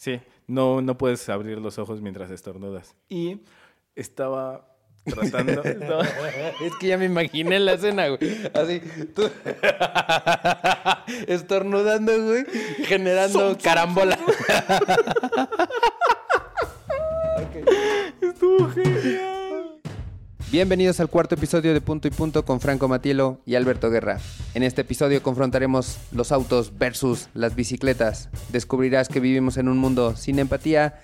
Sí, no, no puedes abrir los ojos mientras estornudas. Y estaba tratando. estaba- Es que ya me imaginé la escena, güey. Así, tú estornudando, güey, generando carambola. Estuvo genial. Bienvenidos al cuarto episodio de Punto y Punto con Franco Matielo y Alberto Guerra. En este episodio confrontaremos los autos versus las bicicletas. Descubrirás que vivimos en un mundo sin empatía,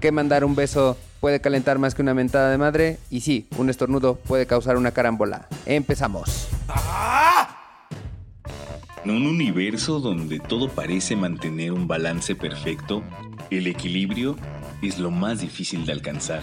que mandar un beso puede calentar más que una mentada de madre y sí, un estornudo puede causar una carambola. Empezamos. En un universo donde todo parece mantener un balance perfecto, el equilibrio es lo más difícil de alcanzar.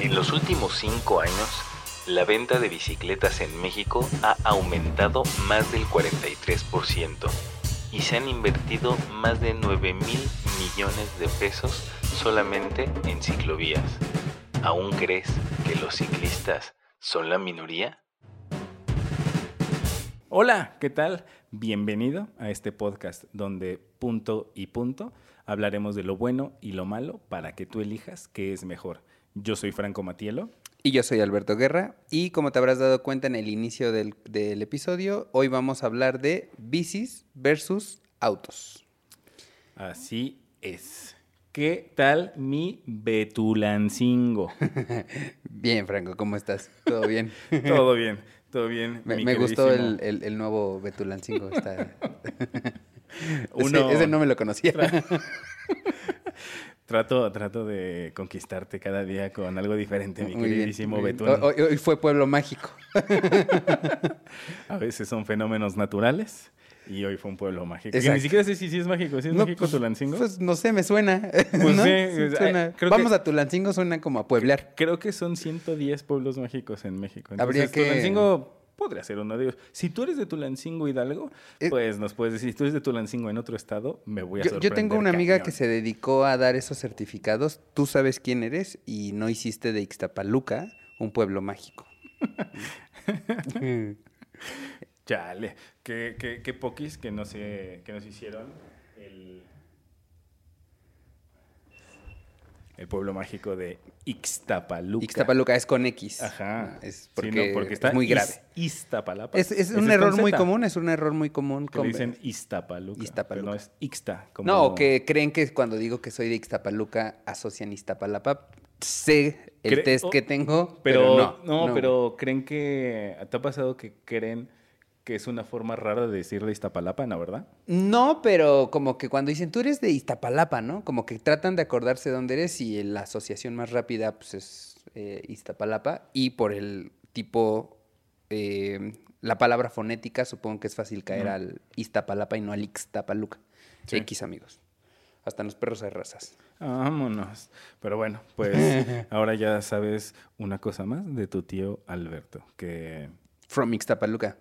En los últimos cinco años, la venta de bicicletas en México ha aumentado más del 43% y se han invertido más de 9 mil millones de pesos solamente en ciclovías. ¿Aún crees que los ciclistas son la minoría? Hola, ¿qué tal? Bienvenido a este podcast donde punto y punto hablaremos de lo bueno y lo malo para que tú elijas qué es mejor. Yo soy Franco Matielo. Y yo soy Alberto Guerra y como te habrás dado cuenta en el inicio del, del episodio, hoy vamos a hablar de bicis versus autos. Así es. ¿Qué tal mi Betulancingo? Bien, Franco, ¿cómo estás? ¿Todo bien? todo bien, todo bien. Me, gustó el, el- el nuevo Betulancingo. Está... Uno- ese no me lo conocía. Trato, trato de conquistarte cada día con algo diferente, mi Muy queridísimo bien. Betún. Hoy, hoy fue Pueblo Mágico. A veces son fenómenos naturales y hoy fue un pueblo mágico. Que Exacto. ni siquiera sé si, es mágico. ¿Sí es No, mágico pues- Tulancingo? Pues no sé, me suena. ¿no? sí, eh, suena. creo Vamos que- a Tulancingo, suena como a pueblear. Creo que son 110 pueblos mágicos en México. Habría Entonces, que- Tulancingo podría ser uno de ellos. Si tú eres de Tulancingo Hidalgo, Eh, pues nos puedes decir. Si tú eres de Tulancingo en otro estado, me voy a Yo, yo sorprender. tengo una amiga cañón. que se dedicó a dar esos certificados. Tú sabes quién eres y no hiciste de Ixtapaluca un pueblo mágico. Chale, qué, qué, qué poquis que no se, que nos hicieron el, el pueblo mágico de Ixtapaluca. Ixtapaluca es con X. Ajá. Es Sí, porque no, porque está es muy grave. Is- Iztapalapa. Es, un error muy común, es un error muy común. Que con- dicen Iztapaluca. Iztapaluca. Pero no es Ixta. Como... No, o que creen que cuando digo que soy de Ixtapaluca asocian Iztapalapa. Sé el Cre- test oh, que tengo, Pero, pero, no, no. pero creen que. ¿Te ha pasado que creen que es una forma rara de decirle Iztapalapa, no, verdad? No, pero como que cuando dicen tú eres de Iztapalapa, ¿no? Como que tratan de acordarse de dónde eres y la asociación más rápida pues es eh, Iztapalapa y por el tipo, eh, la palabra fonética supongo que es fácil caer al Iztapalapa y no al Ixtapaluca. Sí. X amigos. Hasta en los perros hay razas. Vámonos. Pero bueno, pues ahora ya sabes una cosa más de tu tío Alberto, que From Ixtapaluca.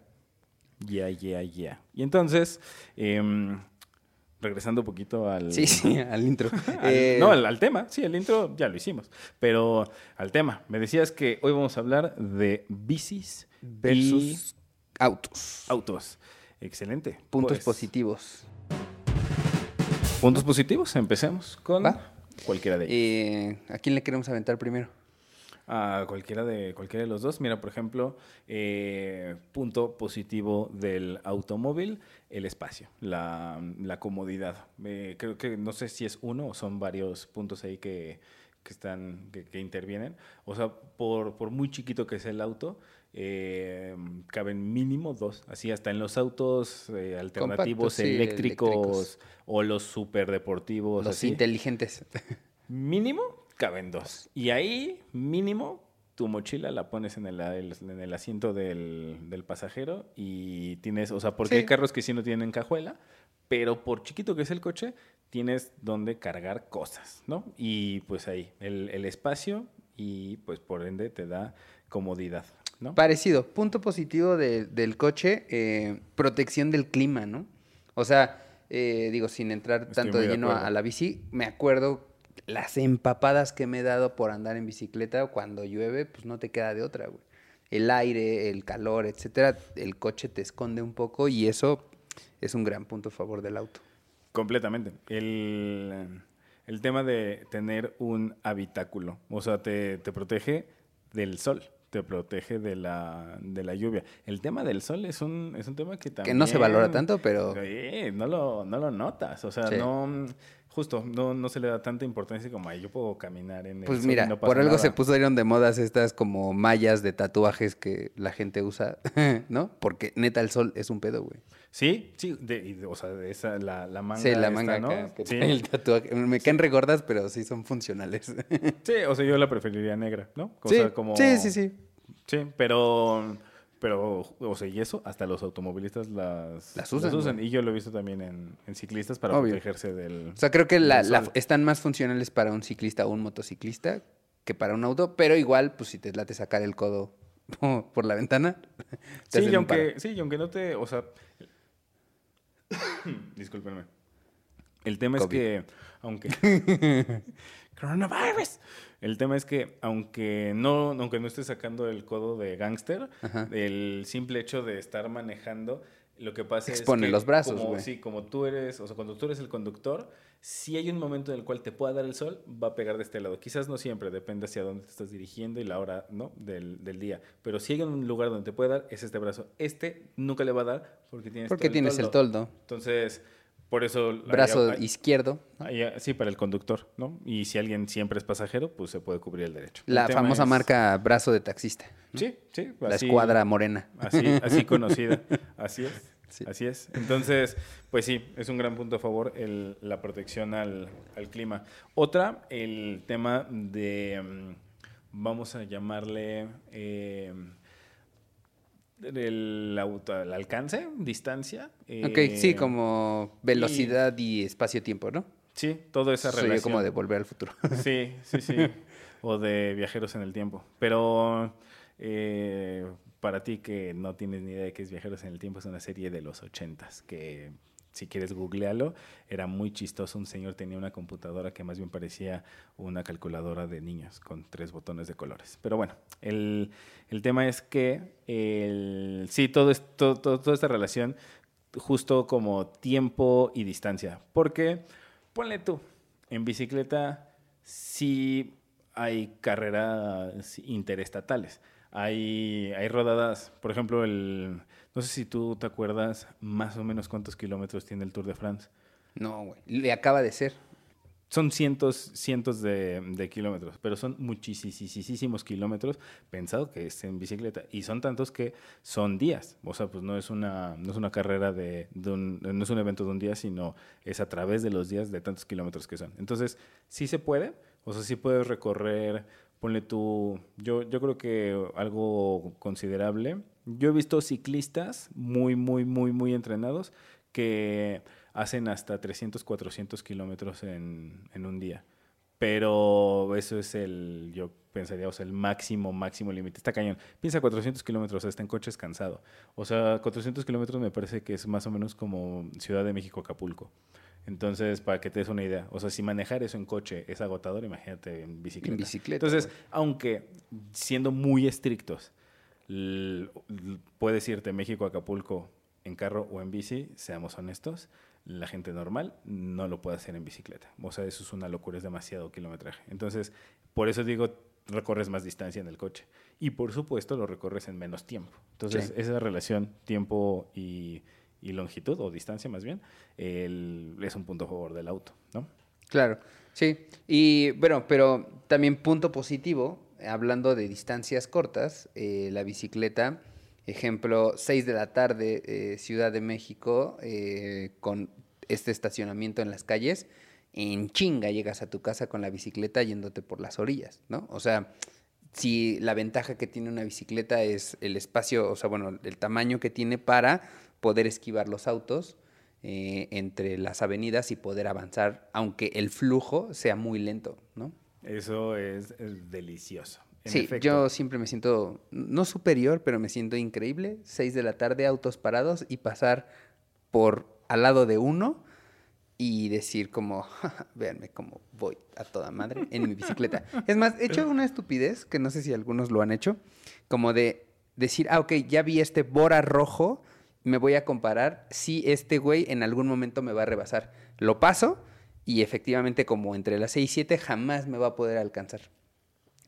Ya, ya, ya. Y entonces, em, regresando un poquito al... Sí, sí, al intro. al- Eh, no, al, al tema, sí, el intro ya lo hicimos, pero al tema. Me decías que hoy vamos a hablar de bicis versus autos. autos. Excelente. Puntos Pues, positivos. Puntos positivos, empecemos con Va. cualquiera de ellos. Eh, ¿A quién le queremos aventar primero? A cualquiera de, cualquiera de los dos. Mira, por ejemplo, eh, punto positivo del automóvil, el espacio, la, la comodidad. Eh, creo que no sé si es uno o son varios puntos ahí que, que están, que, que intervienen. O sea, por, por muy chiquito que sea el auto, eh, caben mínimo dos. Así hasta en los autos eh, alternativos, eléctricos, eléctricos. o los superdeportivos. Los así. inteligentes. Mínimo caben dos. Y ahí, mínimo, tu mochila la pones en el, en el asiento del, del pasajero y tienes, o sea, porque Sí. hay carros que sí no tienen cajuela, pero por chiquito que es el coche, tienes donde cargar cosas, ¿no? Y pues ahí, el, el espacio y pues por ende te da comodidad, ¿no? Parecido. Punto positivo de- del coche, eh, protección del clima, ¿no? O sea, eh, digo, sin entrar Estoy tanto de de lleno a, a la bici, me acuerdo las empapadas que me he dado por andar en bicicleta cuando llueve, pues no te queda de otra, güey. El aire, el calor, etcétera, el coche te esconde un poco y eso es un gran punto a favor del auto. Completamente. El, el tema de tener un habitáculo, o sea, te, te protege del sol, te protege de la, de la lluvia. El tema del sol es un, es un tema que también... Que no se valora tanto, pero Sí, no lo, no lo notas, o sea, Sí. no... Justo, no, no se le da tanta importancia como "Ay, yo puedo caminar en el Pues mira, no por algo nada". se pusieron de modas estas como mallas de tatuajes que la gente usa, ¿no? Porque neta el sol es un pedo, güey. Sí, sí, de- y de- o sea, de esa, la, la manga Sí, la esta, manga ¿no? acá, que Sí. el tatuaje. Me caen regordas, pero sí son funcionales. Sí, o sea, yo la preferiría negra, ¿no? O sí, sea, como... sí, sí, sí. Sí, pero, pero, o sea, y eso, hasta los automovilistas las, Las usan. Y yo lo he visto también en, en ciclistas para Obvio. protegerse del... O sea, creo que la- la- están más funcionales para un ciclista o un motociclista que para un auto, pero igual, pues si te late sacar el codo por la ventana. te Sí, y aunque, sí, y aunque no te, o sea... Discúlpenme. El tema es que, aunque... Coronavirus. El tema es que, aunque no, aunque no estés sacando el codo de gángster, el simple hecho de estar manejando, lo que pasa Expone es que los brazos, como, sí, como tú eres, o sea, cuando tú eres el conductor, si hay un momento en el cual te pueda dar el sol, va a pegar de este lado. Quizás no siempre, depende hacia dónde te estás dirigiendo y la hora, ¿no? Del, del día. Pero si hay un lugar donde te puede dar, es este brazo. Este nunca le va a dar porque tienes Porque todo tienes el toldo. toldo. Entonces, por eso... Brazo ahí- ahí- izquierdo. ahí- sí, para el conductor, ¿no? Y si alguien siempre es pasajero, pues se puede cubrir el derecho. La famosa es- marca brazo de taxista. Sí, sí. La así- escuadra morena. Así, así conocida. Así es. Sí. Así es. Entonces, pues sí, es un gran punto a favor el- la protección al, al clima. Otra, el tema de, mm, vamos a llamarle, eh, el, auto, el alcance, distancia. ok, eh, sí, como velocidad y espacio-tiempo, ¿no? Sí, toda esa Soy relación. como de volver al futuro. Sí, sí, sí. o de viajeros en el tiempo. Pero eh, para ti que no tienes ni idea de qué es Viajeros en el Tiempo, es una serie de los ochentas que si quieres googlearlo, era muy chistoso. Un señor tenía una computadora que más bien parecía una calculadora de niños con tres botones de colores. Pero bueno, el, el tema es que el, sí, todo, es, todo- todo- toda esta relación justo como tiempo y distancia. Porque, ponle tú, en bicicleta sí hay carreras interestatales. Hay, hay rodadas, por ejemplo, el, no sé si tú te acuerdas más o menos cuántos kilómetros tiene el Tour de France. No, güey. Le acaba de ser. Son cientos, cientos de, de kilómetros, pero son muchísimos kilómetros pensado que es en bicicleta. Y son tantos que son días. O sea, pues no es una, no es una carrera de, de un, no es un evento de un día, sino es a través de los días de tantos kilómetros que son. Entonces, sí se puede. O sea, sí puedes recorrer, ponle tú, yo, yo creo que algo considerable. Yo he visto ciclistas muy, muy, muy, muy entrenados que hacen hasta 300, 400 kilómetros en, en un día. Pero eso es el, yo pensaría, o sea, el máximo, máximo límite. Está cañón. Piensa 400 kilómetros, está en coches cansado. O sea, 400 kilómetros me parece que es más o menos como Ciudad de México, Acapulco. Entonces, para que te des una idea, o sea, si manejar eso en coche es agotador, imagínate en bicicleta. En bicicleta, Entonces, aunque siendo muy estrictos, puedes irte México a Acapulco en carro o en bici, seamos honestos, la gente normal no lo puede hacer en bicicleta. O sea, eso es una locura, es demasiado kilometraje. Entonces, por eso digo, recorres más distancia en el coche. Y por supuesto, lo recorres en menos tiempo. Entonces, Sí. esa relación tiempo y, y longitud, o distancia más bien, el- es un punto a favor del auto, ¿no? Claro, sí. Y bueno, pero también punto positivo, hablando de distancias cortas, eh, la bicicleta, ejemplo, 6 de la tarde, eh, Ciudad de México, eh, con este estacionamiento en las calles, en chinga llegas a tu casa con la bicicleta yéndote por las orillas, ¿no? O sea, si la ventaja que tiene una bicicleta es el espacio, o sea, bueno, el tamaño que tiene para poder esquivar los autos, entre las avenidas y poder avanzar, aunque el flujo sea muy lento, ¿no? Eso es, delicioso. sí, yo siempre me siento, no superior, pero me siento increíble. Seis de la tarde, autos parados y pasar por al lado de uno y decir como, véanme cómo voy a toda madre en mi bicicleta. Es más, he hecho una estupidez, que no sé si algunos lo han hecho, como de decir, ah, ok, ya vi este Bora rojo, me voy a comparar si este güey en algún momento me va a rebasar. Lo paso y efectivamente como entre las 6 y 7 jamás me va a poder alcanzar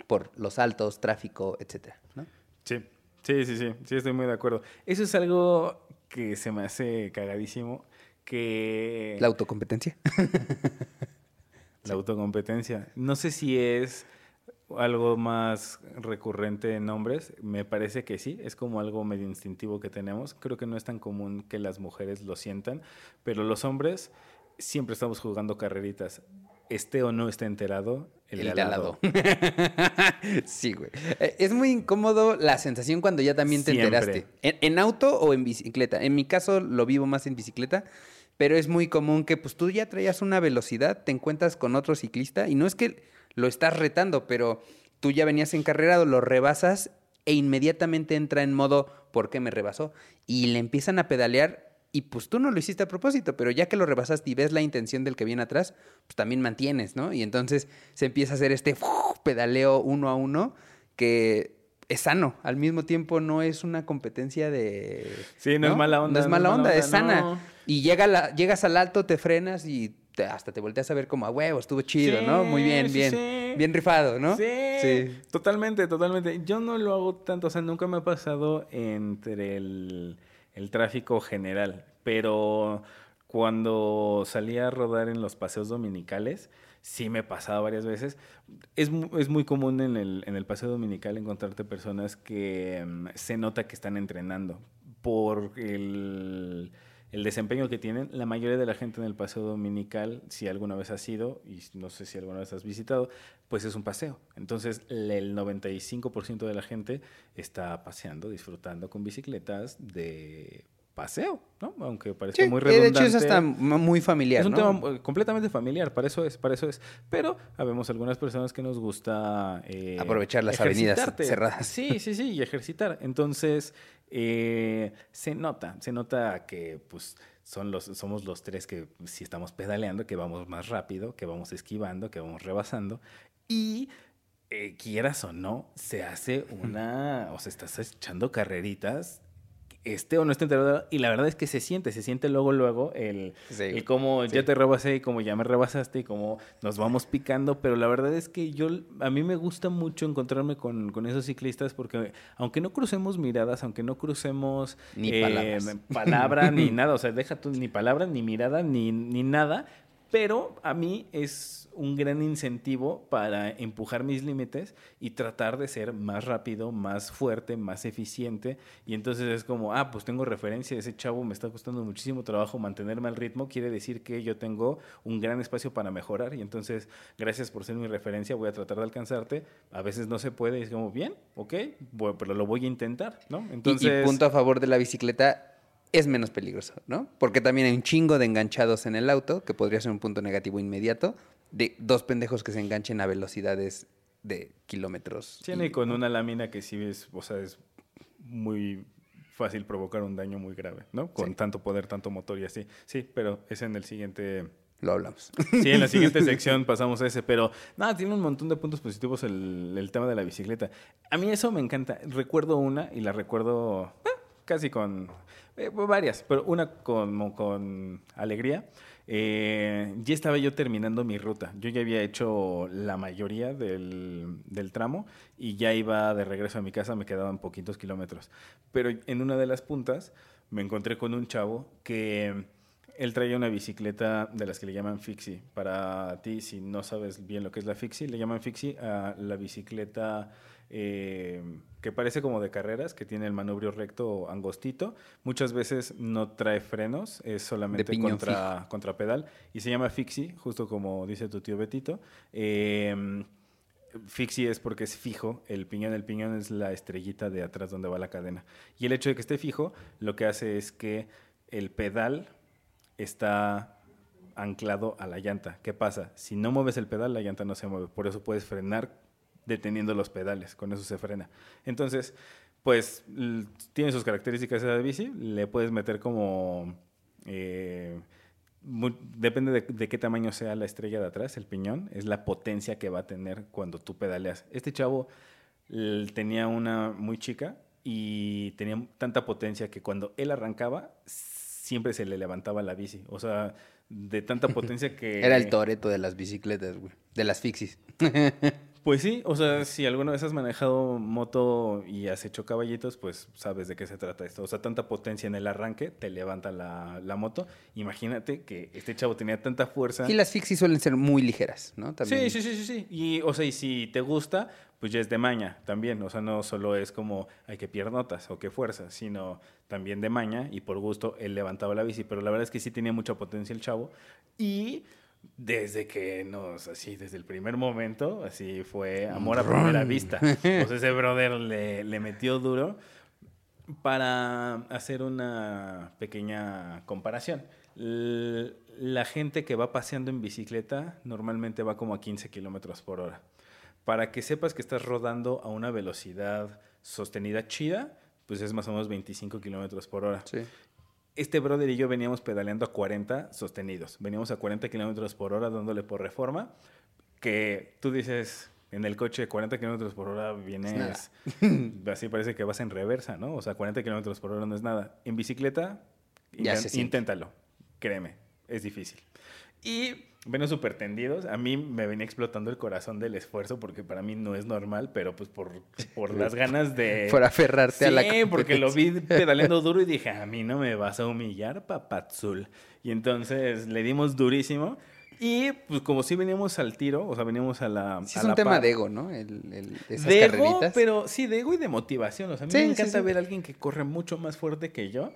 por los altos, tráfico, etcétera, ¿no? Sí, sí, sí, sí, sí, estoy muy de acuerdo. Eso es algo que se me hace cagadísimo, que... La autocompetencia. La autocompetencia. No sé si es algo más recurrente en hombres? Me parece que sí, es como algo medio instintivo que tenemos. Creo que no es tan común que las mujeres lo sientan, pero los hombres siempre estamos jugando carreritas. Esté o no esté enterado, el, el de al lado. sí, güey. Eh, es muy incómodo la sensación cuando ya también te enteraste. ¿En, auto o en bicicleta? En mi caso lo vivo más en bicicleta, pero es muy común que pues tú ya traías una velocidad, te encuentras con otro ciclista y no es que lo estás retando, pero tú ya venías encarrerado, lo rebasas e inmediatamente entra en modo ¿por qué me rebasó? Y le empiezan a pedalear y pues tú no lo hiciste a propósito, pero ya que lo rebasaste y ves la intención del que viene atrás, pues también mantienes, ¿no? Y entonces se empieza a hacer este pedaleo uno a uno que es sano. Al mismo tiempo no es una competencia de... Sí, no, es mala onda. No es mala onda, es sana. Y llega la, llegas al alto, te frenas y hasta te volteas a ver como a huevo, estuvo chido, ¿no? Muy bien, bien. Bien rifado, ¿no? Sí, Totalmente, totalmente. Yo no lo hago tanto, o sea, nunca me ha pasado entre el, tráfico general, pero cuando salía a rodar en los paseos dominicales, sí me pasaba varias veces. Es, es muy común en el, en el paseo dominical encontrarte personas que mm, se nota que están entrenando por el el desempeño que tienen, la mayoría de la gente en el paseo dominical, si alguna vez has ido, y no sé si alguna vez has visitado, pues es un paseo. Entonces, el 95% de la gente está paseando, disfrutando con bicicletas de paseo, ¿no? Aunque parece muy redundante. De hecho, es hasta muy familiar, Es un tema eh, completamente familiar, para eso es, para eso es. Pero habemos algunas personas que nos gusta... Eh, Aprovechar las avenidas cerradas. Sí, sí, sí, y ejercitar. Entonces, eh, se nota, se nota que pues son los, somos los tres que si estamos pedaleando, que vamos más rápido, que vamos esquivando, que vamos rebasando. Y eh, quieras o no, se hace una, o se estás echando carreritas esté o no esté enterado. Y la verdad es que se siente, se siente luego, luego el, el cómo ya te rebasé y cómo ya me rebasaste y cómo nos vamos picando. Pero la verdad es que yo, a mí me gusta mucho encontrarme con, con esos ciclistas porque aunque no crucemos miradas, aunque no crucemos ni eh, palabra ni nada, o sea, deja tú ni palabra, ni mirada, ni, ni nada, pero a mí es un gran incentivo para empujar mis límites y tratar de ser más rápido, más fuerte, más eficiente. Y entonces es como, ah, pues tengo referencia, ese chavo me está costando muchísimo trabajo mantenerme al ritmo, quiere decir que yo tengo un gran espacio para mejorar. Y entonces, gracias por ser mi referencia, voy a tratar de alcanzarte. A veces no se puede, y es como, bien, ok, pero lo voy a intentar, ¿no? Entonces... y punto a favor de la bicicleta, es menos peligroso, ¿no? Porque también hay un chingo de enganchados en el auto, que podría ser un punto negativo inmediato, de dos pendejos que se enganchen a velocidades de kilómetros. Tiene y, con una lámina que sí es, o sea, es muy fácil provocar un daño muy grave, ¿no? Con tanto poder, tanto motor y así. Sí, pero es en el siguiente... Lo hablamos. Sí, en la siguiente sección pasamos a ese, pero nada, tiene un montón de puntos positivos el, el tema de la bicicleta. A mí eso me encanta. Recuerdo una y la recuerdo eh, casi con eh, varias, pero una con, con alegría. Eh, ya estaba yo terminando mi ruta. Yo ya había hecho la mayoría del, del, tramo y ya iba de regreso a mi casa, me quedaban poquitos kilómetros. Pero en una de las puntas me encontré con un chavo que él traía una bicicleta de las que le llaman fixie. Para ti, si no sabes bien lo que es la fixie, le llaman fixie la bicicleta eh, que parece como de carreras, que tiene el manubrio recto angostito. Muchas veces no trae frenos, es solamente contra, contra, pedal. Y se llama fixie, justo como dice tu tío Betito. Eh, fixie es porque es fijo, el piñón, el piñón es la estrellita de atrás donde va la cadena. Y el hecho de que esté fijo, lo que hace es que el pedal está anclado a la llanta. ¿Qué pasa? Si no mueves el pedal, la llanta no se mueve. Por eso puedes frenar deteniendo los pedales. Con eso se frena. Entonces, pues tiene sus características esa bici. Le puedes meter como... eh, depende de, de qué tamaño sea la estrella de atrás, el piñón, es la potencia que va a tener cuando tú pedaleas. Este chavo tenía una muy chica y tenía tanta potencia que cuando él arrancaba siempre se le levantaba la bici. O sea, de tanta potencia que... Era el toreto de las bicicletas, güey. De las fixis. Pues sí, o sea, si alguna vez has manejado moto y has hecho caballitos, pues sabes de qué se trata esto. O sea, tanta potencia en el arranque te levanta la, la moto. Imagínate que este chavo tenía tanta fuerza. Y las fixis suelen ser muy ligeras, ¿no? También. Sí, sí, sí, sí, sí. Y, o sea, y si te gusta, pues ya es de maña también. O sea, no solo es como hay que piernotas o que fuerza, sino también de maña y por gusto él levantaba la bici. Pero la verdad es que sí tenía mucha potencia el chavo. Y desde que nos, así, desde el primer momento, así fue amor a primera vista. Sea, ese brother le, le metió duro para hacer una pequeña comparación. La gente que va paseando en bicicleta normalmente va como a 15 kilómetros por hora. Para que sepas que estás rodando a una velocidad sostenida chida, pues es más o menos 25 kilómetros por hora. Sí. Este brother y yo veníamos pedaleando a 40 sostenidos. Veníamos a 40 kilómetros por hora dándole por reforma. Que tú dices, en el coche 40 kilómetros por hora vienes... así parece que vas en reversa, ¿no? O sea, 40 kilómetros por hora no es nada. En bicicleta, Ya inténtalo. Créeme, es difícil. Y venos súper tendidos. A mí me venía explotando el corazón del esfuerzo porque para mí no es normal, pero pues por, por las ganas de... Por aferrarte a la Sí, porque lo vi pedaleando duro y dije, a mí no me vas a humillar, papazul. Y entonces le dimos durísimo. Y pues como si veníamos al tiro, o sea, veníamos a la... Sí, a es un la tema par. de ego, ¿no? El, el- esas De ego, carreritas. pero sí, de ego y de motivación. O sea, a mí Sí, me sí, encanta sí. ver a alguien que corre mucho más fuerte que yo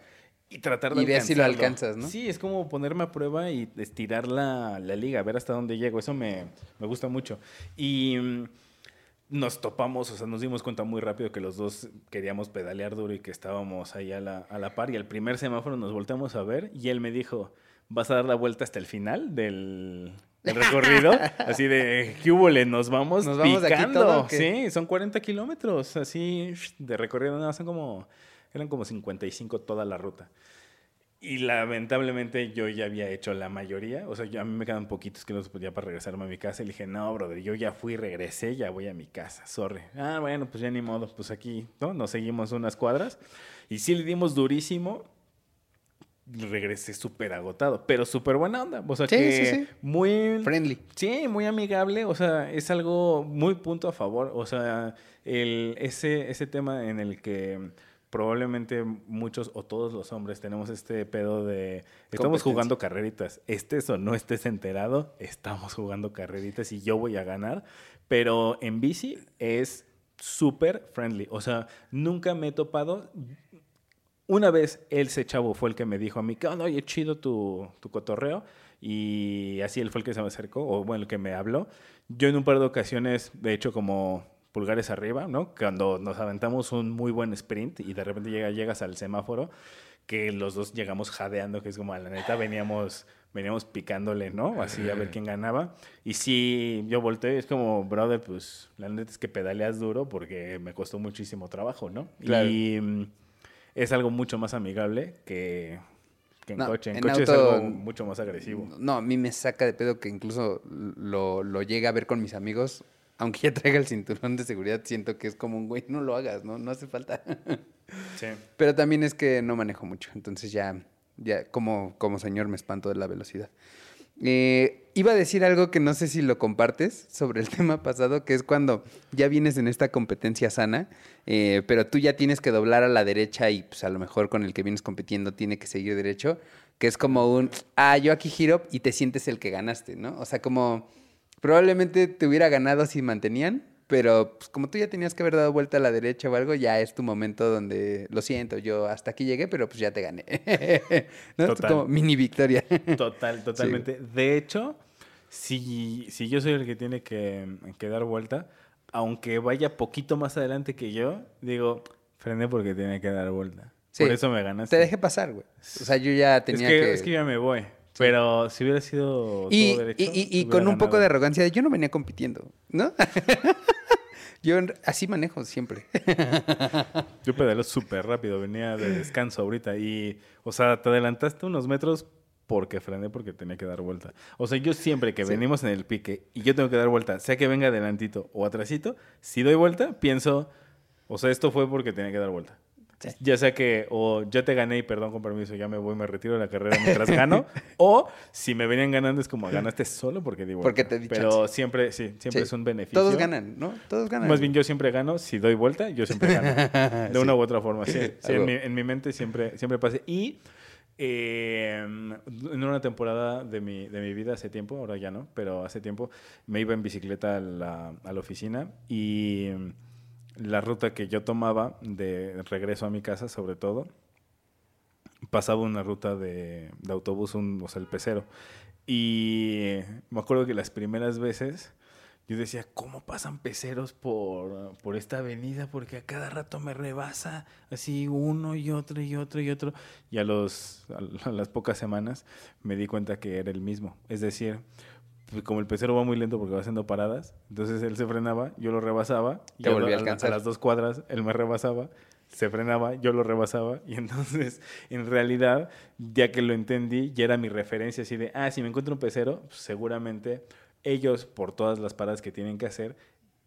y tratar de Y ver si lo alcanzas, ¿no? Sí, es como ponerme a prueba y estirar la, la liga, ver hasta dónde llego. Eso me, me gusta mucho. Y mm, nos topamos, o sea, nos dimos cuenta muy rápido que los dos queríamos pedalear duro y que estábamos ahí a la, a la par. Y al primer semáforo nos volteamos a ver y él me dijo, ¿vas a dar la vuelta hasta el final del, recorrido? Así de, ¿qué hubo? le? Nos vamos ¿Nos vamos de aquí picando. todo? Sí, son 40 kilómetros, así de recorrido. No, son como, eran como 55 toda la ruta. Y lamentablemente yo ya había hecho la mayoría. O sea, yo- a mí me quedan poquitos kilómetros ya para regresarme a mi casa. Y le dije, no, brother, yo ya fui, regresé, ya voy a mi casa. Sorry. Ah, bueno, pues ya ni modo. Pues aquí, ¿no? Nos seguimos unas cuadras. Y sí le dimos durísimo. Regresé súper agotado, pero súper buena onda. O sea, Sí, que sí, sí. muy... Friendly. Sí, muy amigable, o sea, es algo muy punto a favor, o sea, el, ese, ese tema en el que probablemente muchos o todos los hombres tenemos este pedo de estamos jugando carreritas, estés o no estés enterado, estamos jugando carreritas y yo voy a ganar, pero en bici es súper friendly, o sea, nunca me he topado, una vez ese chavo fue el que me dijo a mí, que oye, chido tu, tu cotorreo. Y así él fue el que se me acercó, o bueno, el que me habló. Yo en un par de ocasiones, de hecho, como pulgares arriba, ¿no? Cuando nos aventamos un muy buen sprint y de repente llega, llegas al semáforo, que los dos llegamos jadeando, que es como, a la neta, veníamos, veníamos picándole, ¿no? Así a ver quién ganaba. Y sí, yo volteé, es como, brother, pues la neta es que pedaleas duro porque me costó muchísimo trabajo, ¿no? Claro. Y mm, es algo mucho más amigable que, que en No, coche. En, en coche es algo mucho más agresivo. No, a mí me saca de pedo que incluso lo, lo llegue a ver con mis amigos. Aunque ya traiga el cinturón de seguridad, siento que es como un güey, no lo hagas, ¿no? No hace falta. Sí. Pero también es que no manejo mucho, entonces ya, ya como, como señor me espanto de la velocidad. Eh, iba a decir algo que no sé si lo compartes sobre el tema pasado, que es cuando ya vienes en esta competencia sana, eh, pero tú ya tienes que doblar a la derecha y pues a lo mejor con el que vienes compitiendo tiene que seguir derecho, que es como un, ah, yo aquí giro y te sientes el que ganaste, ¿no? O sea, como probablemente te hubiera ganado si mantenían, pero pues, como tú ya tenías que haber dado vuelta a la derecha o algo, ya es tu momento donde, lo siento, yo hasta aquí llegué, pero pues ya te gané. ¿No? Total. como mini victoria. Total, totalmente. De hecho, si, si yo soy el que tiene que, que dar vuelta, aunque vaya poquito más adelante que yo, digo, frené porque tiene que dar vuelta. Sí. Por eso me ganaste. te dejé pasar, güey. O sea, yo ya es tenía que, que... es que ya me voy. Pero si hubiera sido Y, todo derecho, y- y- y hubiera con un poco de arrogancia, de, yo no venía compitiendo, ¿no? yo así manejo siempre. Yo pedaleo súper rápido, venía de descanso ahorita y, o sea, te adelantaste unos metros porque frené porque tenía que dar vuelta. O sea, yo siempre que Sí. venimos en el pique y yo tengo que dar vuelta, sea que venga adelantito o atrasito, si doy vuelta, pienso, o sea, esto fue porque tenía que dar vuelta. Sí. Ya sea que o ya te gané y perdón con permiso, ya me voy, me retiro de la carrera mientras gano, o si me venían ganando es como ganaste solo porque di vuelta. Porque te di Pero chance. siempre, sí, siempre Sí. es un beneficio. Todos ganan, ¿no? Todos ganan. Más bien yo siempre gano, si doy vuelta, yo siempre gano. De Sí. una u otra forma, sí. En, mi, en mi mente siempre, siempre pasa. Y eh, en una temporada de mi, de mi vida, hace tiempo, ahora ya no, pero hace tiempo, me iba en bicicleta a la, a la oficina y la ruta que yo tomaba de regreso a mi casa, sobre todo, pasaba una ruta de, autobús, un, o sea, el pecero. Y me acuerdo que las primeras veces yo decía, ¿cómo pasan peceros por, por esta avenida? Porque a cada rato me rebasa así uno y otro y otro y otro. Y a, las pocas semanas me di cuenta que era el mismo. Es decir, como el pecero va muy lento porque va haciendo paradas, entonces él se frenaba, yo lo rebasaba. Te volví a alcanzar. A las dos cuadras él me rebasaba, se frenaba, yo lo rebasaba. Y entonces, en realidad, ya que lo entendí, ya era mi referencia así de, ah, si me encuentro un pecero, pues, seguramente ellos, por todas las paradas que tienen que hacer,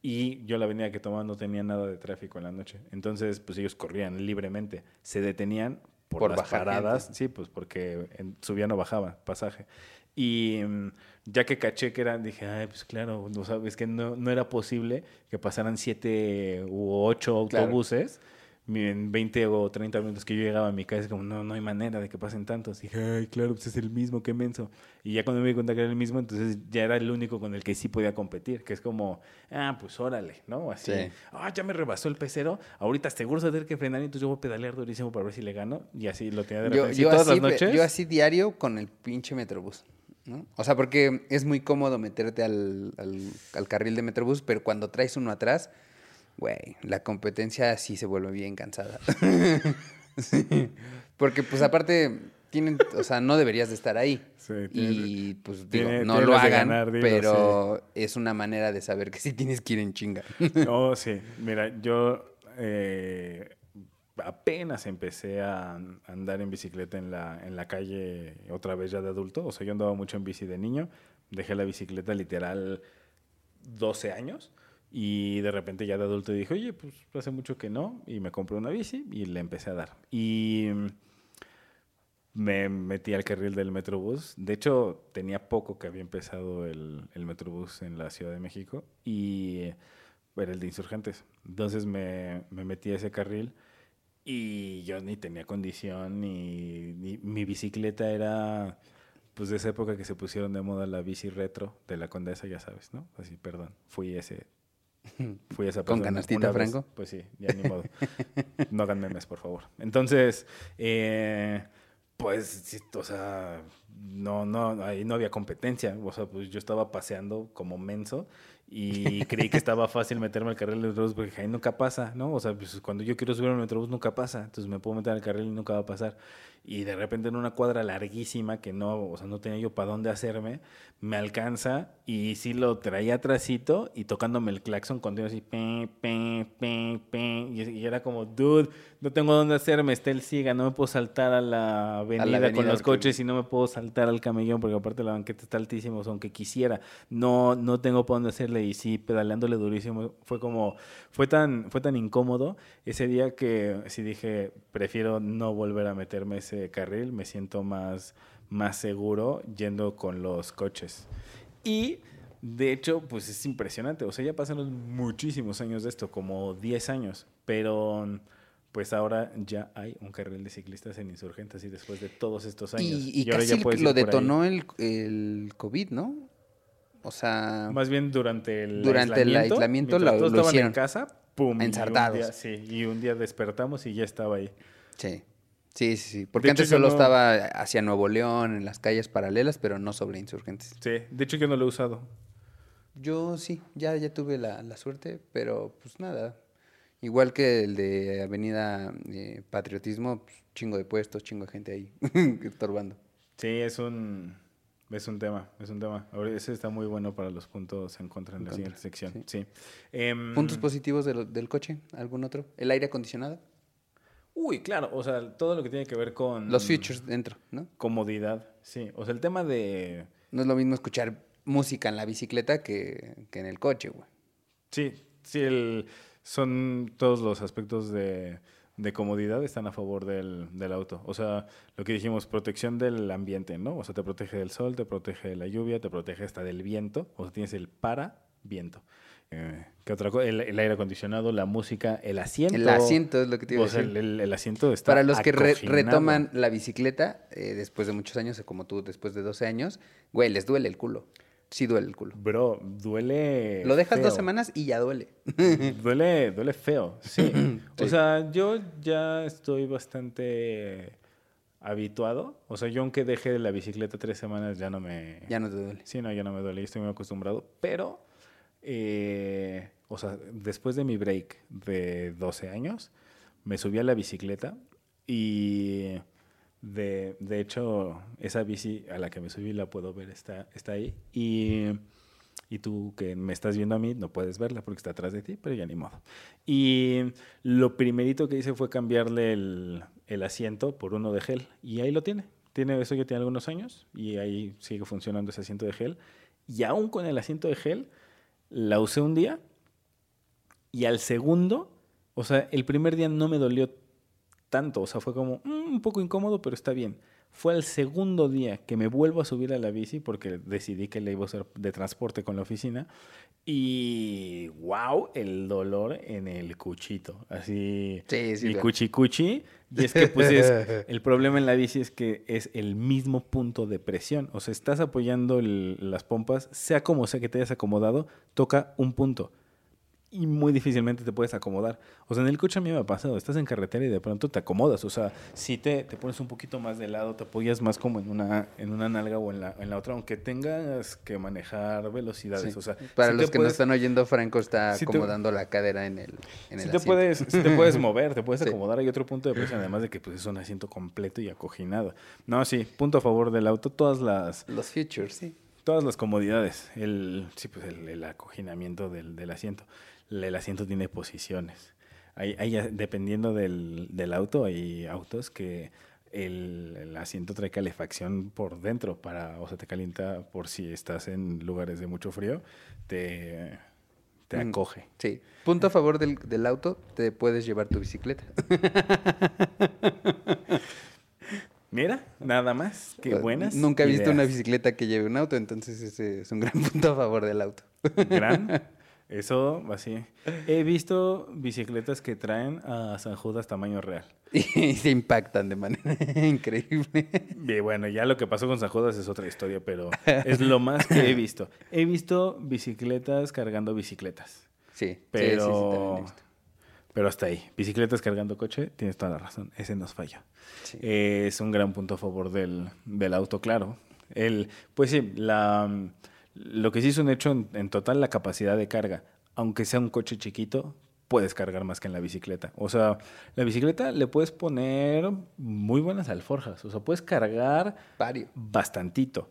y yo la avenida que tomaba no tenía nada de tráfico en la noche. Entonces, pues ellos corrían libremente, se detenían por, Por las bajar paradas, gente. sí, pues porque subían o bajaban pasaje. Y mm, ya que caché que eran, dije, ay, pues claro, no sabes que no, no era posible que pasaran siete u ocho Claro. autobuses mi- en 20 o 30 minutos que yo llegaba a mi casa, es como, no, no hay manera de que pasen tantos. dije, ay, claro, pues es el mismo, qué menso. Y ya cuando me di cuenta que era el mismo, entonces ya era el único con el que sí podía competir, que es como, ah, pues órale, ¿no? Así, Sí. ah, ya me rebasó el pecero, ahorita seguro se va a tener que frenar, entonces yo voy a pedalear durísimo para ver si le gano. Y así lo tenía de Yo, repente. yo todas así, las noches. yo así diario con el pinche Metrobús. ¿No? O sea, porque es muy cómodo meterte al, al- al carril de Metrobús, pero cuando traes uno atrás, güey, la competencia sí se vuelve bien cansada. Sí. Porque, pues, aparte, tienen, o sea, no deberías de estar ahí. Sí, tiene- Y, pues, digo, tiene- no lo hagan, ganar, digo, pero es una manera de saber que sí tienes que ir en chinga. Oh, sí. Mira, yo eh, apenas empecé a andar en bicicleta en la, en la calle otra vez ya de adulto. O sea, yo andaba mucho en bici de niño. Dejé la bicicleta literal 12 años. Y de repente ya de adulto dije, oye, pues hace mucho que no. Y me compré una bici y le empecé a dar. Y me metí al carril del Metrobús. De hecho, tenía poco que había empezado el, el Metrobús en la Ciudad de México y era el de insurgentes. Entonces me, me metí a ese carril y yo ni tenía condición, ni, ni- mi bicicleta era pues de esa época que se pusieron de moda la bici retro de la Condesa, ya sabes, ¿no? Así, perdón, fui ese... Fui esa ¿Con persona canastita, una vez. Franco? Pues sí, ya ni modo. No hagan memes, por favor. Entonces, eh, pues, o sea, no, no, ahí no había competencia. O sea, pues yo estaba paseando como menso y creí que estaba fácil meterme al carril de metrobús porque ahí nunca pasa, ¿no? O sea, pues cuando yo quiero subir al metrobús nunca pasa. Entonces me puedo meter al carril y nunca va a pasar. Y de repente en una cuadra larguísima que no, o sea, no tenía yo para dónde hacerme, me alcanza y sí lo traía atrasito y tocándome el claxon continuo así, pe, pe, pe, pe, y, era como, dude, no tengo dónde hacerme, está el siga, no me puedo saltar a la avenida, avenida con los coches y no me puedo saltar al camellón porque aparte la banqueta está altísima, o sea, aunque quisiera, no, no tengo para dónde hacerle y sí, pedaleándole durísimo, fue como, fue tan, fue tan incómodo ese día que sí dije, prefiero no volver a meterme ese carril, me siento más, más seguro yendo con los coches. Y de hecho, pues es impresionante. O sea, ya pasaron muchísimos años de esto, como 10 años. Pero pues ahora ya hay un carril de ciclistas en insurgentes y después de todos estos años. Y, y ahora casi ya puedes lo detonó el, el COVID, ¿no? O sea, Más bien durante el Durante el aislamiento. aislamiento mientras lo- todos lo estaban hicieron. en casa, pum. y un Ensartados. día- sí, y un día despertamos y ya estaba ahí. sí. Sí, sí, sí. Porque De antes solo no- estaba hacia Nuevo León, en las calles paralelas, pero no sobre insurgentes. Sí, de hecho yo no lo he usado. Yo sí, ya, ya tuve la, la suerte, pero pues nada. Igual que el de Avenida eh, Patriotismo, pues, chingo de puestos, chingo de gente ahí estorbando. Sí, es un, es un tema, es un tema. Ahora, ese está muy bueno para los puntos en contra en, En la contra, siguiente sección. sí. Sí. Em, ¿Puntos positivos del, del coche? ¿Algún otro? ¿El aire acondicionado? Uy, claro, o sea, todo lo que tiene que ver con... Los features dentro, ¿no? Comodidad, sí. O sea, el tema de... No es lo mismo escuchar música en la bicicleta que, que en el coche, güey. Sí, sí, el, son todos los aspectos de, de comodidad están a favor del, del auto. O sea, lo que dijimos, protección del ambiente, ¿no? O sea, te protege del sol, te protege de la lluvia, te protege hasta del viento. O sea, tienes el para viento. Eh, ¿Qué otra cosa? El, el aire acondicionado, la música, el asiento. El asiento es lo que te iba a O sea, el, el- el asiento está Para los que re- retoman la bicicleta eh, después de muchos años, como tú después de 12 años, güey, les duele el culo. Sí duele el culo. Bro, duele Lo dejas dos semanas y ya duele. Duele, duele feo, sí. O sea, yo ya estoy bastante habituado. O sea, yo aunque deje la bicicleta tres semanas ya no me... Ya no te duele. Sí, no, ya no me duele, ya estoy muy acostumbrado. Pero, eh, o sea, después de mi break de 12 años, me subí a la bicicleta y de, de hecho esa bici a la que me subí la puedo ver, está, está ahí. Y, y tú que me estás viendo a mí no puedes verla porque está atrás de ti, pero ya ni modo. Y lo primerito que hice fue cambiarle el, el asiento por uno de gel y ahí lo tiene. Tiene eso ya tiene algunos años y ahí sigue funcionando ese asiento de gel. Y aún con el asiento de gel, la usé un día y al segundo, o sea, el primer día no me dolió tanto, o sea, fue como "Mm, un poco incómodo, pero está bien. Fue el segundo día que me vuelvo a subir a la bici porque decidí que le iba a usar de transporte con la oficina y wow, el dolor en el cuchito, así Sí, sí, el duele. cuchi cuchi. Y es que pues es, el problema en la bici es que es el mismo punto de presión, o sea, estás apoyando el- las pompas, sea como sea que te hayas acomodado, toca un punto y muy difícilmente te puedes acomodar. O sea, en el coche a mí me ha pasado, estás en carretera y de pronto te acomodas. O sea, si te, te pones un poquito más de lado, te apoyas más como en una, en una nalga o en la, en la otra, aunque tengas que manejar velocidades. Sí. O sea, Para los que nos puedes- están oyendo, Franco está te- acomodando la cadera en el, en el sí te asiento. puedes, sí te puedes mover, te puedes Sí. acomodar. Hay otro punto de presión, además de que pues, es un asiento completo y acoginado. No, sí, punto a favor del auto. Todas las, Los features, sí. todas las comodidades. El, sí, pues el, el acoginamiento del, del asiento. El, asiento tiene posiciones. Hay, hay, dependiendo del, del auto, hay autos que el, el asiento trae calefacción por dentro para, o sea, te calienta por si estás en lugares de mucho frío, te, te acoge. Sí. Punto a favor del, del auto, te puedes llevar tu bicicleta. Mira, nada más. Qué buenas. Nunca he visto una bicicleta que lleve un auto, entonces ese es un gran punto a favor del auto. Gran. Eso, así. He visto bicicletas que traen a San Judas tamaño real. Y se impactan de manera increíble. Y bueno, ya lo que pasó con San Judas es otra historia, pero es lo más que he visto. He visto bicicletas cargando bicicletas, Sí, sí, sí, sí, pero, pero hasta ahí. Bicicletas cargando coche, tienes toda la razón, ese nos falla. Eh, es un gran punto a favor del, del auto, claro. El, pues sí, la, lo que sí es un hecho en, en total, la capacidad de carga, aunque sea un coche chiquito, puedes cargar más que en la bicicleta. O sea, la bicicleta le puedes poner muy buenas alforjas, o sea, puedes cargar Vario. bastantito,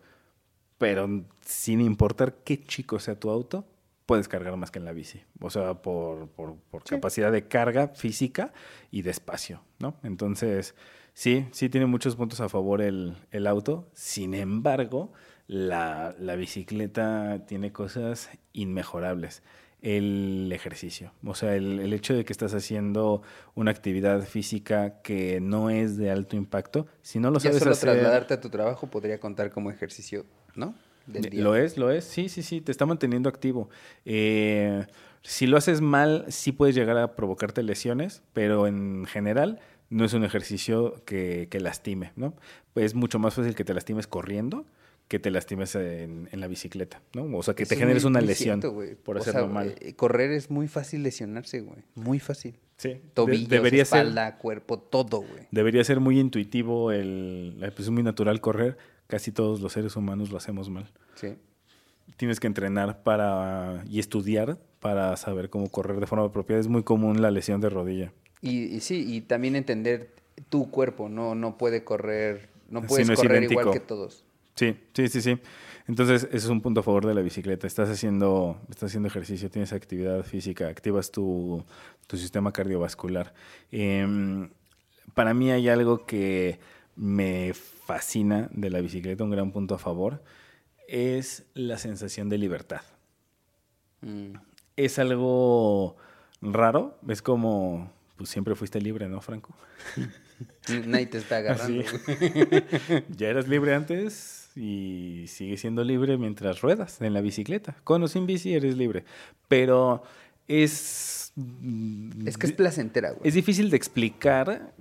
pero sin importar qué chico sea tu auto, puedes cargar más que en la bici. O sea, por, por, por capacidad de carga física y de espacio, ¿no? Entonces, sí, sí tiene muchos puntos a favor el, el auto. Sin embargo, la, la bicicleta tiene cosas inmejorables. El ejercicio, o sea, el, el hecho de que estás haciendo una actividad física que no es de alto impacto, si no lo Ya sabes solo hacer... trasladarte a tu trabajo podría contar como ejercicio, ¿no? Del día. Lo es, lo es. Sí, sí, sí, te está manteniendo activo. Eh, si lo haces mal, sí puedes llegar a provocarte lesiones, pero en general no es un ejercicio que, que lastime, ¿no? Pues es mucho más fácil que te lastimes corriendo que te lastimes en, en la bicicleta, ¿no? O sea, que Eso te es generes una lesión cierto, por O hacerlo sea, mal. eh, correr es muy fácil lesionarse, güey. Muy fácil. Sí. De- Tobillos, debería ser espalda, cuerpo, todo, güey. Debería ser muy intuitivo, el, pues es muy natural correr. Casi todos los seres humanos lo hacemos mal. Sí. tienes que entrenar para y estudiar para saber cómo correr de forma apropiada. Es muy común la lesión de rodilla. Y, y sí, y también entender tu cuerpo, no, no puede correr No Sí, puedes no correr igual que todos. Sí, sí, sí, sí. Entonces, ese es un punto a favor de la bicicleta. Estás haciendo, estás haciendo ejercicio, tienes actividad física, activas tu, tu sistema cardiovascular. Em, para mí hay algo que me fascina de la bicicleta, un gran punto a favor, es la sensación de libertad. Mm. Es algo raro, es como, pues siempre fuiste libre, ¿no, Franco? Nadie te está agarrando. Ya eras libre antes y sigues siendo libre mientras ruedas en la bicicleta. Con o sin bici eres libre. Pero es... Es que es placentera, güey. Es difícil de explicar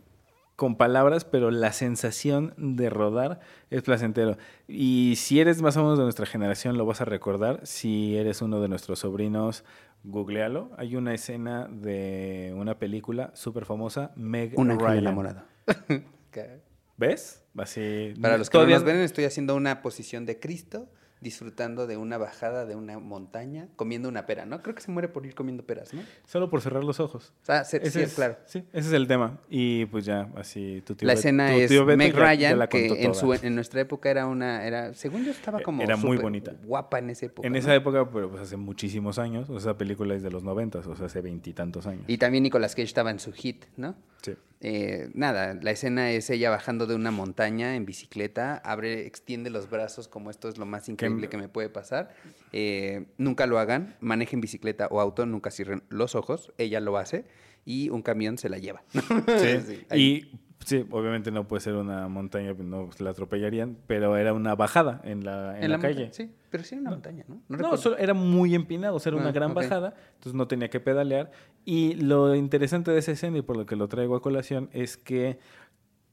con palabras, pero la sensación de rodar es placentero. Y si eres más o menos de nuestra generación, lo vas a recordar. Si eres uno de nuestros sobrinos, googlealo. Hay una escena de una película súper famosa, Meg Un ángel Ryan. enamorado. ¿Ves? Así, Para los que no nos ven, estoy haciendo una posición de Cristo, disfrutando de una bajada de una montaña, comiendo una pera, ¿no? Creo que se muere por ir comiendo peras, ¿no? Solo por cerrar los ojos. Se- Ese sí, es, claro. Sí, ese es el tema. Y pues ya, así tu tío La escena tu es tío Meg ya- ya Ryan, la que en, su, en nuestra época era una, era, según yo estaba como Era muy bonita. guapa en esa época. En ¿no? esa época, pero pues hace muchísimos años. O sea, esa película es de los noventas, o sea, hace veintitantos años. Y también Nicolas Cage estaba en su hit, ¿no? Sí. Eh, nada, la escena es ella bajando de una montaña en bicicleta, abre, extiende los brazos como esto es lo más increíble que me puede pasar. Eh, nunca lo hagan, manejen bicicleta o auto, nunca cierren los ojos, ella lo hace y un camión se la lleva. Sí. Sí, y sí, obviamente no puede ser una montaña, no la atropellarían, pero era una bajada en la, en la, calle. Sí, pero sí era una montaña, ¿no? No, era muy empinado, o sea, era una Ah, gran bajada, entonces no tenía que pedalear. Y lo interesante de esa escena, y por lo que lo traigo a colación, es que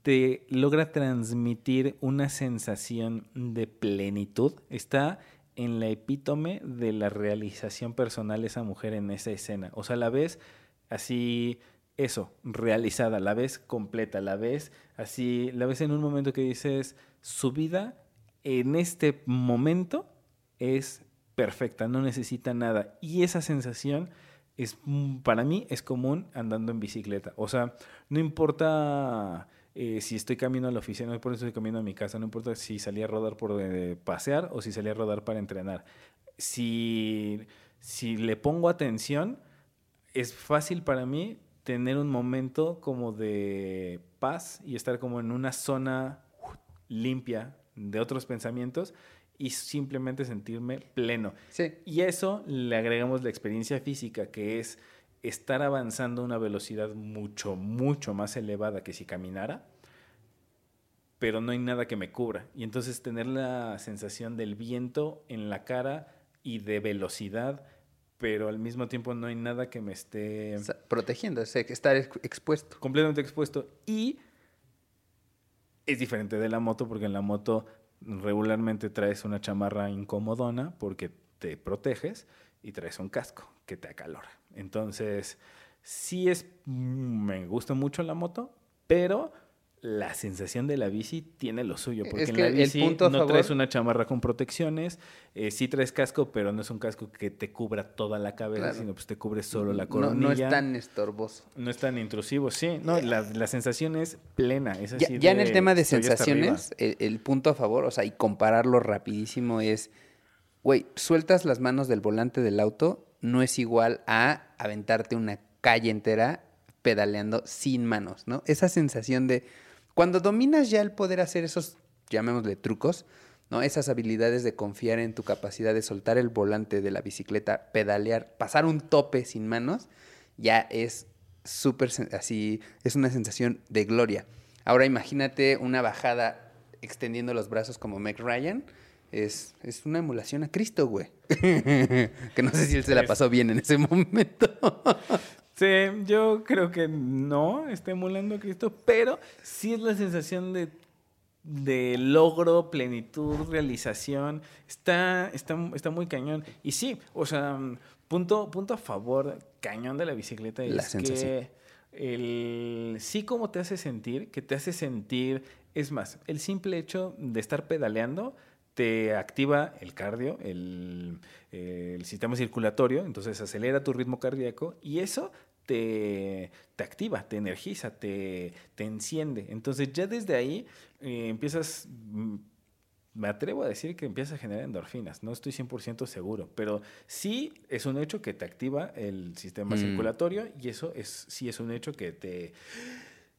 te logra transmitir una sensación de plenitud. Está en la epítome de la realización personal esa mujer en esa escena. O sea, la ves así, eso, realizada, la ves completa, la ves así, la ves en un momento que dices, su vida en este momento es perfecta, no necesita nada. Y esa sensación es para mí es común andando en bicicleta. O sea, no importa eh, si estoy camino a la oficina, no importa si estoy camino a mi casa, no importa si salí a rodar por eh, pasear o si salí a rodar para entrenar. Si, si le pongo atención, es fácil para mí tener un momento como de paz y estar como en una zona limpia de otros pensamientos y simplemente sentirme pleno. Sí. Y eso le agregamos la experiencia física, que es estar avanzando a una velocidad mucho, mucho más elevada que si caminara, pero no hay nada que me cubra. Y entonces tener la sensación del viento en la cara y de velocidad, pero al mismo tiempo no hay nada que me esté protegiendo, o sea, estar ex- expuesto. completamente expuesto. Y es diferente de la moto, porque en la moto regularmente traes una chamarra incomodona porque te proteges y traes un casco que te acalora. Entonces, sí es, mm, me gusta mucho la moto, pero la sensación de la bici tiene lo suyo, porque Es en la el bici punto no favor- traes una chamarra con protecciones, eh, sí traes casco, pero no es un casco que te cubra toda la cabeza, Claro. sino pues te cubre solo la No, coronilla. no es tan estorboso. No es tan intrusivo, sí. No, la, la sensación es plena. Es Ya, ya en el tema de sensaciones, el, el punto a favor, o sea, y compararlo rapidísimo es, güey, sueltas las manos del volante del auto, no es igual a aventarte una calle entera pedaleando sin manos, ¿no? Esa sensación de, cuando dominas ya el poder hacer esos, llamémosle trucos, ¿no? Esas habilidades de confiar en tu capacidad de soltar el volante de la bicicleta, pedalear, pasar un tope sin manos, ya es súper así, es una sensación de gloria. Ahora imagínate una bajada extendiendo los brazos como Meg Ryan. Es, es una emulación a Cristo, güey. que no sé si él se la pasó bien en ese momento. Sí, yo creo que no está emulando a Cristo, pero sí es la sensación de, de logro, plenitud, realización. Está, está, está muy cañón. Y sí, o sea, punto, punto a favor, cañón de la bicicleta La es sensación. que el sí como te hace sentir, que te hace sentir, es más, el simple hecho de estar pedaleando te activa el cardio, el, el sistema circulatorio, entonces acelera tu ritmo cardíaco y eso te, te activa, te energiza, te, te enciende. Entonces ya desde ahí eh, empiezas, mm, me atrevo a decir que empiezas a generar endorfinas, no estoy 100% seguro, pero sí es un hecho que te activa el sistema Mm. circulatorio y eso es, sí es un hecho que te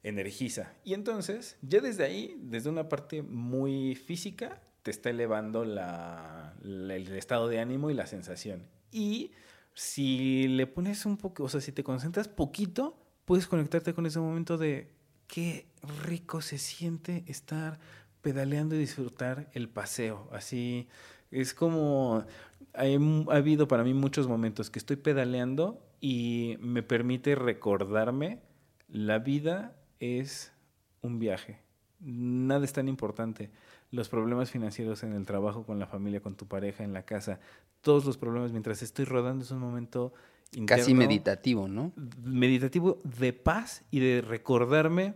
energiza. Y entonces, ya desde ahí, desde una parte muy física, te está elevando la- la- el estado de ánimo y la sensación. Y si le pones un poco, o sea, si te concentras poquito, puedes conectarte con ese momento de qué rico se siente estar pedaleando y disfrutar el paseo. Así es como ha habido para mí muchos momentos que estoy pedaleando y me permite recordarme la vida es un viaje. Nada es tan importante. Los problemas financieros en el trabajo, con la familia, con tu pareja, en la casa, todos los problemas mientras estoy rodando es un momento Casi interno, meditativo, ¿no? meditativo de paz y de recordarme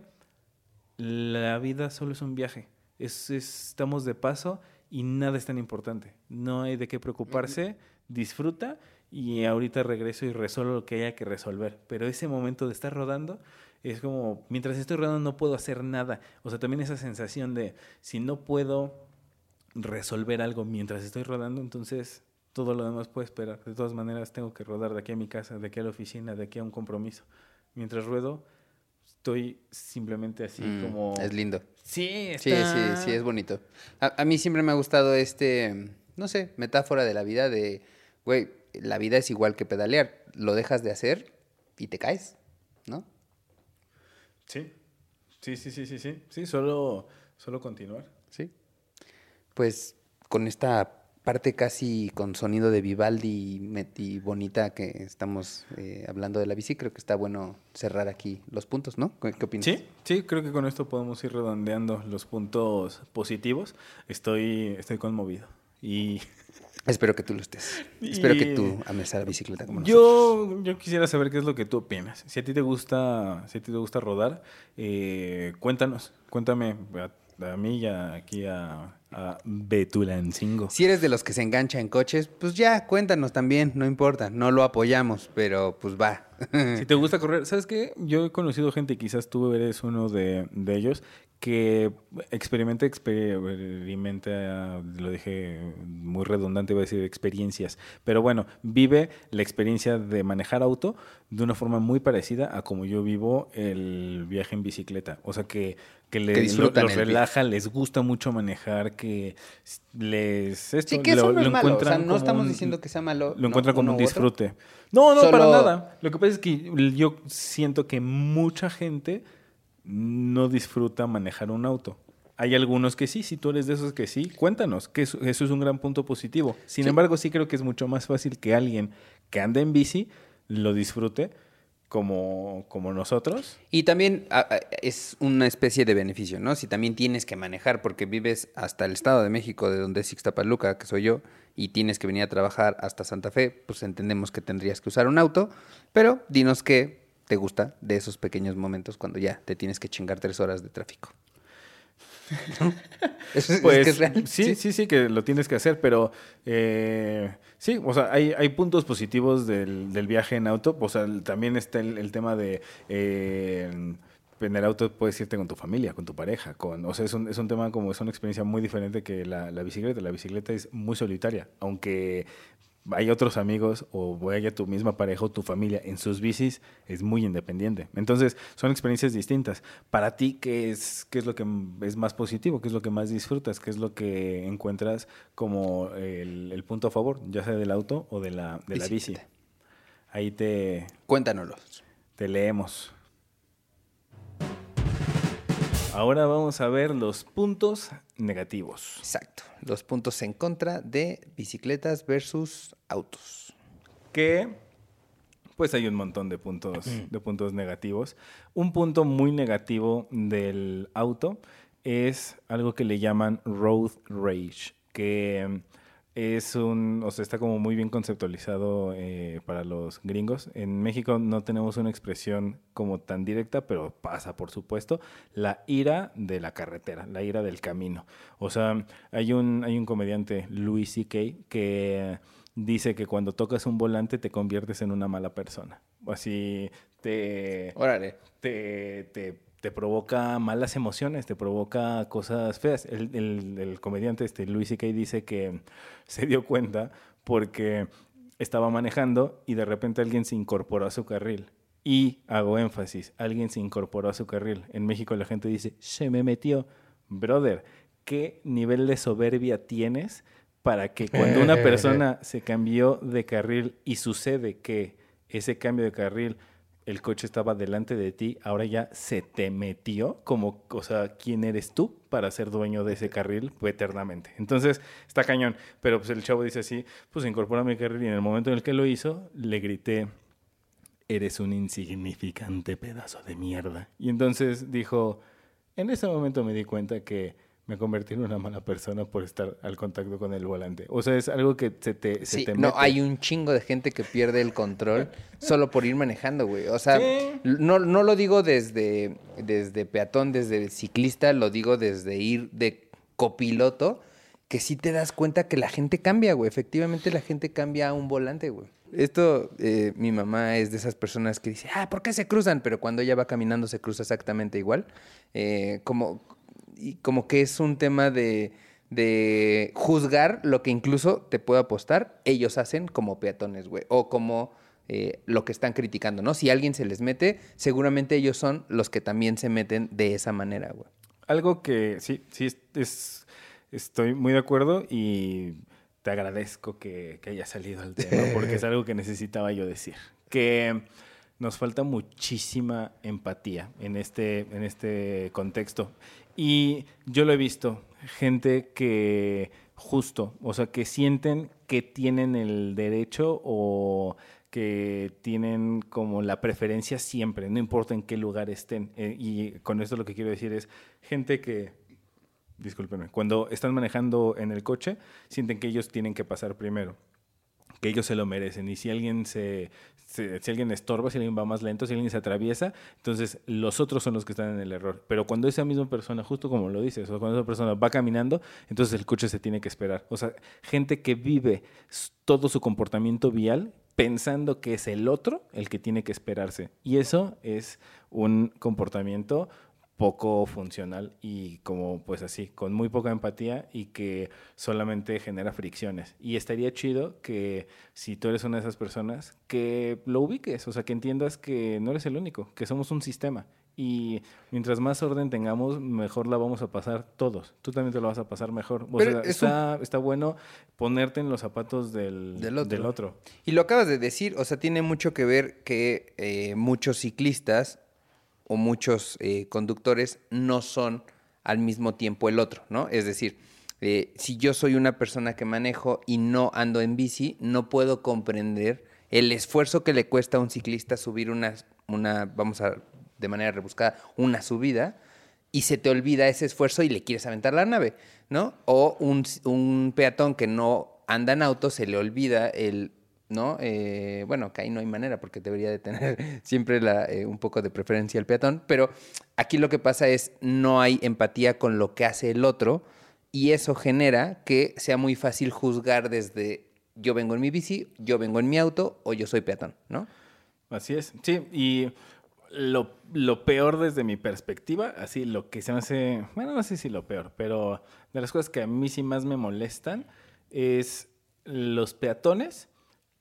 la vida solo es un viaje. Es, es- estamos de paso y nada es tan importante. No hay de qué preocuparse, disfruta y ahorita regreso y resuelvo lo que haya que resolver. Pero ese momento de estar rodando es como, mientras estoy rodando no puedo hacer nada. O sea, también esa sensación de si no puedo resolver algo mientras estoy rodando, entonces todo lo demás puede esperar. De todas maneras, tengo que rodar de aquí a mi casa, de aquí a la oficina, de aquí a un compromiso. Mientras ruedo, estoy simplemente así Mm, como... Es lindo. Sí, Sí, está- sí, sí, es bonito. A, a mí siempre me ha gustado este, no sé, metáfora de la vida de, güey, la vida es igual que pedalear. Lo dejas de hacer y te caes, ¿no? Sí, sí, sí, sí, sí, sí. Sí, solo, solo continuar. Sí. Pues con esta parte casi con sonido de Vivaldi y bonita que estamos eh, hablando de la bici, creo que está bueno cerrar aquí los puntos, ¿no? ¿Qué, qué opinas? Sí, sí, creo que con esto podemos ir redondeando los puntos positivos. Estoy, estoy conmovido. Y Espero que tú lo estés. Espero que tú ames a la bicicleta como nosotros. yo, yo quisiera saber qué es lo que tú opinas. Si a ti te gusta, si a ti te gusta rodar, eh, cuéntanos, cuéntame a, a mí y a- aquí a, a Betulancingo. Si eres de los que se engancha en coches, pues ya, cuéntanos también, no importa, no lo apoyamos, pero pues va. Si te gusta correr, ¿sabes qué? Yo he conocido gente, quizás tú eres uno de, de ellos, que experimenta, experimenta, lo dije muy redundante, iba a decir experiencias, pero bueno, vive la experiencia de manejar auto de una forma muy parecida a como yo vivo el viaje en bicicleta. O sea, que, que, le, Que los relaja, les gusta mucho manejar, que les... Esto, Sí, que eso lo- no es lo malo, o sea, encuentran no estamos un- diciendo que sea malo. lo encuentra no, como un disfrute. No, no, Solo- para nada. Lo que pasa es que yo siento que mucha gente no disfruta manejar un auto. Hay algunos que sí, si tú eres de esos que sí, cuéntanos, que eso, eso es un gran punto positivo. Sin Sí. embargo, sí creo que es mucho más fácil que alguien que anda en bici lo disfrute como, como nosotros. Y también a- a- es una especie de beneficio, ¿no? Si también tienes que manejar porque vives hasta el Estado de México, de donde es Ixtapaluca, que soy yo, y tienes que venir a trabajar hasta Santa Fe, pues entendemos que tendrías que usar un auto, pero dinos qué te gusta de esos pequeños momentos cuando ya te tienes que chingar tres horas de tráfico. ¿No? Eso es, es Pues que es real. sí, sí, sí, que lo tienes que hacer, pero eh, sí, o sea, hay, hay puntos positivos del, del viaje en auto. O sea, también está el, el tema de eh, en el auto puedes irte con tu familia, con tu pareja, con, o sea, es un, es un tema como es una experiencia muy diferente que la, la bicicleta. La bicicleta es muy solitaria, aunque hay otros amigos o vaya tu misma pareja o tu familia en sus bicis, es muy independiente. Entonces, son experiencias distintas. Para ti, ¿qué es, qué es lo que es más positivo? ¿Qué es lo que más disfrutas? ¿Qué es lo que encuentras como el, el punto a favor, ya sea del auto o de la, de la bici? Ahí te, Cuéntanoslos. te leemos. Ahora vamos a ver los puntos negativos. Exacto. Los puntos en contra de bicicletas versus autos. que pues hay un montón de puntos, de puntos negativos. Un punto muy negativo del auto es algo que le llaman road rage, que es un, o sea, está como muy bien conceptualizado eh, para los gringos. En México no tenemos una expresión como tan directa, pero pasa, por supuesto, la ira de la carretera, la ira del camino. O sea, hay un, hay un comediante, Louis C.K., que dice que cuando tocas un volante te conviertes en una mala persona. Así te, Órale. te, te, te provoca malas emociones, te provoca cosas feas. El, el- el comediante este, Louis C.K. dice que se dio cuenta porque estaba manejando y de repente alguien se incorporó a su carril. Y hago énfasis, alguien se incorporó a su carril. En México la gente dice, se me metió. Brother, ¿qué nivel de soberbia tienes para que cuando una persona se cambió de carril y sucede que ese cambio de carril el coche estaba delante de ti, ahora ya se te metió como, o sea, ¿quién eres tú para ser dueño de ese carril eternamente? Entonces, está cañón. Pero pues el chavo dice así, pues incorpora mi carril y en el momento en el que lo hizo, le grité, eres un insignificante pedazo de mierda. Y entonces dijo, en ese momento me di cuenta que me convertí en una mala persona por estar al contacto con el volante. O sea, es algo que se te, se Sí, te no, mete. hay un chingo de gente que pierde el control solo por ir manejando, güey. O sea, Sí. no, no lo digo desde, desde peatón, desde ciclista, lo digo desde ir de copiloto, que sí te das cuenta que la gente cambia, güey. Efectivamente la gente cambia a un volante, güey. Esto, eh, mi mamá es de esas personas que dice, ah, ¿por qué se cruzan? Pero cuando ella va caminando se cruza exactamente igual. Eh, como, y como que es un tema de, de juzgar lo que incluso te puedo apostar, ellos hacen como peatones, güey, o como eh, lo que están criticando, ¿no? Si alguien se les mete, seguramente ellos son los que también se meten de esa manera, güey. Algo que sí, sí, es, es- estoy muy de acuerdo y te agradezco que, que haya salido al tema porque es algo que necesitaba yo decir. Que nos falta muchísima empatía en este, en este contexto. Y yo lo he visto, gente que justo, o sea, que sienten que tienen el derecho o que tienen como la preferencia siempre, no importa en qué lugar estén. Eh, y con esto lo que quiero decir es gente que, discúlpenme, cuando están manejando en el coche, sienten que ellos tienen que pasar primero que ellos se lo merecen. Y si alguien se, si alguien estorba, si alguien va más lento, si alguien se atraviesa, entonces los otros son los que están en el error. Pero cuando esa misma persona, justo como lo dices, o cuando esa persona va caminando, entonces el coche se tiene que esperar. O sea, gente que vive todo su comportamiento vial pensando que es el otro el que tiene que esperarse. Y eso es un comportamiento poco funcional y como pues así, con muy poca empatía y que solamente genera fricciones. Y estaría chido que si tú eres una de esas personas, que lo ubiques, o sea, que entiendas que no eres el único, que somos un sistema. Y mientras más orden tengamos, mejor la vamos a pasar todos. Tú también te lo vas a pasar mejor. O sea, es está, está bueno ponerte en los zapatos del, Del otro. Del otro. Y lo acabas de decir, o sea, tiene mucho que ver que eh, muchos ciclistas o muchos eh, conductores no son al mismo tiempo el otro, ¿no? Es decir, eh, si yo soy una persona que manejo y no ando en bici, no puedo comprender el esfuerzo que le cuesta a un ciclista subir una, una vamos a, de manera rebuscada, una subida, y se te olvida ese esfuerzo y le quieres aventar la nave, ¿no? O un, un peatón que no anda en auto, se le olvida el, ¿no? Eh, bueno, que ahí no hay manera porque debería de tener siempre eh, un poco de preferencia el peatón, pero aquí lo que pasa es no hay empatía con lo que hace el otro y eso genera que sea muy fácil juzgar desde yo vengo en mi bici, yo vengo en mi auto o yo soy peatón, ¿no? Así es, sí, y lo, lo peor desde mi perspectiva, así lo que se me hace, bueno, no sé si lo peor, pero de las cosas que a mí sí más me molestan es los peatones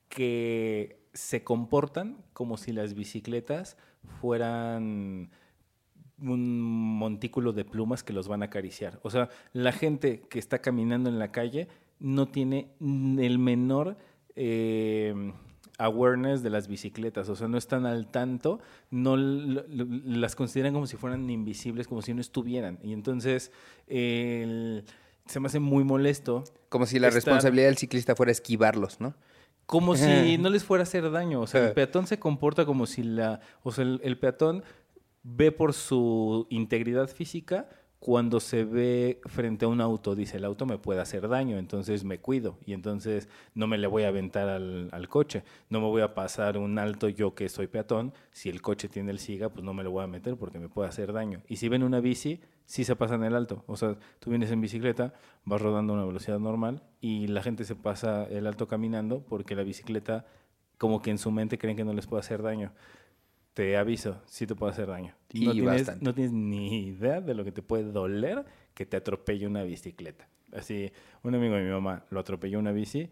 que se comportan como si las bicicletas fueran un montículo de plumas que los van a acariciar. O sea, la gente que está caminando en la calle no tiene el menor eh, awareness de las bicicletas, o sea, no están al tanto, no las consideran como si fueran invisibles, como si no estuvieran. Y entonces el- se me hace muy molesto Como si la Estar- responsabilidad del ciclista fuera esquivarlos, ¿no? Como si no les fuera a hacer daño. O sea, el peatón se comporta como si la. O sea, el, el peatón ve por su integridad física cuando se ve frente a un auto. Dice, el auto me puede hacer daño, entonces me cuido. Y entonces no me le voy a aventar al, coche. No me voy a pasar un alto yo que soy peatón. Si el coche tiene el SIGA, pues no me lo voy a meter porque me puede hacer daño. Y si ven una bici, sí se pasan el alto. O sea, tú vienes en bicicleta, vas rodando a una velocidad normal y la gente se pasa el alto caminando porque la bicicleta, como que en su mente creen que no les puede hacer daño. Te aviso, sí te puede hacer daño. Y no, tienes, no tienes ni idea de lo que te puede doler que te atropelle una bicicleta. Así, un amigo de mi mamá lo atropelló una bici,